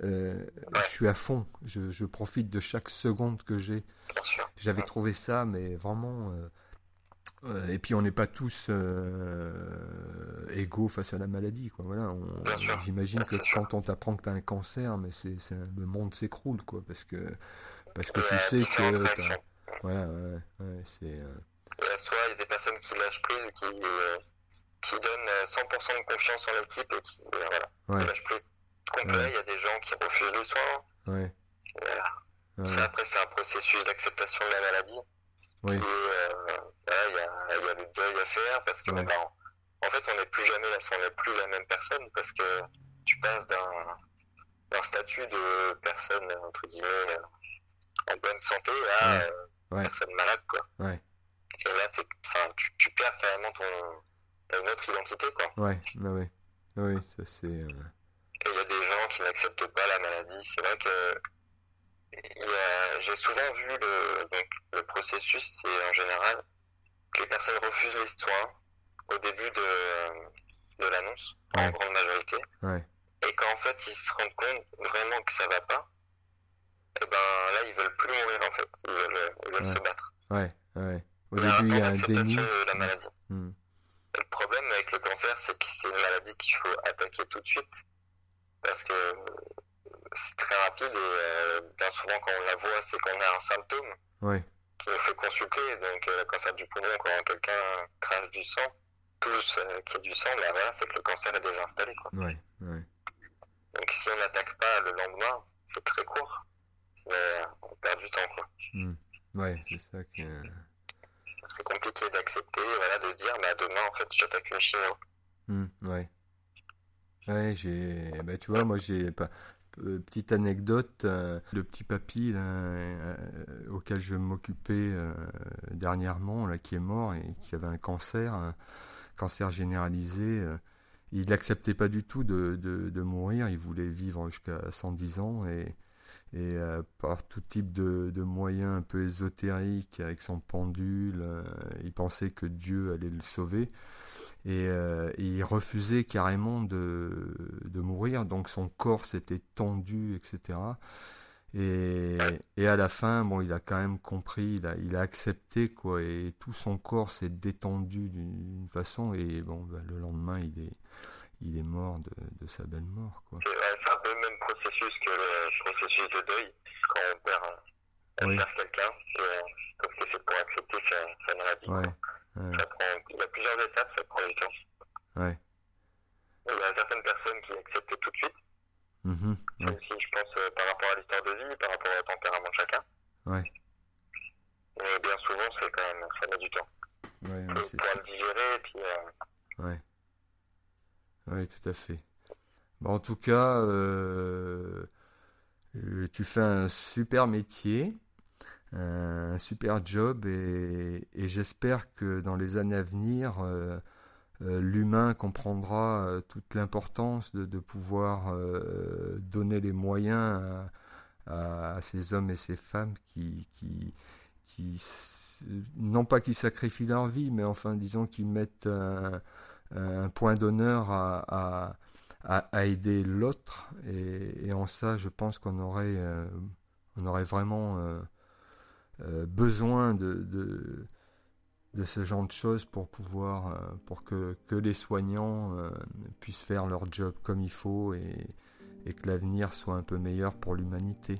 je suis à fond, je, je, profite de chaque seconde que j'ai. J'avais trouvé ça, mais vraiment. Euh, euh, et puis on n'est pas tous égaux face à la maladie, quoi. Voilà, j'imagine que quand on t'apprend que tu as un cancer, mais c'est, le monde s'écroule, quoi, parce que parce que tu sais que. Voilà, ouais, ouais c'est. Soit il y a des personnes qui lâchent prise, qui qui donnent 100% de confiance en l'équipe et qui, voilà, qui lâchent prise complet. Il y a des gens qui refusent les soins. Ouais. Voilà. Après, c'est un processus d'acceptation de la maladie. Oui. Euh, il y, a, y a le deuil à faire parce que, bah, en fait, on n'est plus jamais, on n'est plus la même personne parce que tu passes d'un, d'un statut de personne, entre guillemets, euh, en bonne santé à euh, personne malade, quoi. Ouais. Et là, tu, tu perds carrément ton, autre identité, quoi. Ouais, bah ouais. Oui, ça c'est il y a des gens qui n'acceptent pas la maladie. C'est vrai que j'ai souvent vu le, donc, le processus, c'est en général que les personnes refusent les soins au début de, de l'annonce, en grande majorité. Et qu'en fait, ils se rendent compte vraiment que ça va pas, et eh ben là, ils veulent plus mourir en fait. Ils veulent, ils veulent se battre. Ouais, ouais. Au début, il y a un déni. De la maladie. Hmm. Le problème avec le cancer, c'est que c'est une maladie qu'il faut attaquer tout de suite parce que c'est très rapide et euh, bien souvent quand on la voit, c'est qu'on a un symptôme ouais. qui nous fait consulter. Donc euh, le cancer du poumon, quand quelqu'un crache du sang, tous euh, qui a du sang, ben voilà, c'est que le cancer est déjà installé. Quoi. Ouais, ouais. Donc si on n'attaque pas le lendemain, c'est très court. Mais on perd du temps. Quoi. Mmh. Ouais, c'est ça que... C'est compliqué d'accepter, voilà, de se dire, bah, demain, en fait, j'attaque une chimio. Mmh, ouais. Ouais, j'ai. Bah, tu vois, moi, j'ai. Pas... Petite anecdote, euh, le petit papy là, euh, auquel je m'occupais euh, dernièrement, là, qui est mort et qui avait un cancer, cancer généralisé, il n'acceptait pas du tout de, de, de, mourir, il voulait vivre jusqu'à 110 ans et, et par tout type de, de, moyens un peu ésotériques, avec son pendule, il pensait que Dieu allait le sauver. Euh, et, il refusait carrément de, de, mourir, donc son corps s'était tendu, etc. Et, et, à la fin, bon, il a quand même compris, il a, il a accepté, quoi, et tout son corps s'est détendu d'une façon, et bon, bah, le lendemain, il est, il est mort de, de sa belle mort, quoi. C'est un peu le même processus que le processus de deuil, quand on perd, oui. perd quelqu'un, parce que c'est pour accepter sa, sa maladie. Ouais. Ça prend, il y a plusieurs étapes, ça prend du temps. Ouais. Il y a certaines personnes qui acceptent tout de suite. Mmh, ouais. aussi, je pense, euh, par rapport à l'histoire de vie, par rapport au tempérament de chacun. Ouais. Mais bien souvent, c'est quand même, ça met du temps. Ouais, Faut pouvoir le digérer et puis. Euh... Ouais. Ouais, tout à fait. Bon, en tout cas, euh, tu fais un super métier. Un super job et, j'espère que dans les années à venir, euh, euh, l'humain comprendra euh, toute l'importance de, pouvoir donner les moyens à, ces hommes et ces femmes qui, qui, qui non pas qui sacrifient leur vie, mais enfin disons qu'ils mettent un, point d'honneur à, aider l'autre. Et, en ça, je pense qu'on aurait, on aurait vraiment euh, besoin de, ce genre de choses pour pouvoir, euh, pour que, les soignants euh, puissent faire leur job comme il faut et que l'avenir soit un peu meilleur pour l'humanité.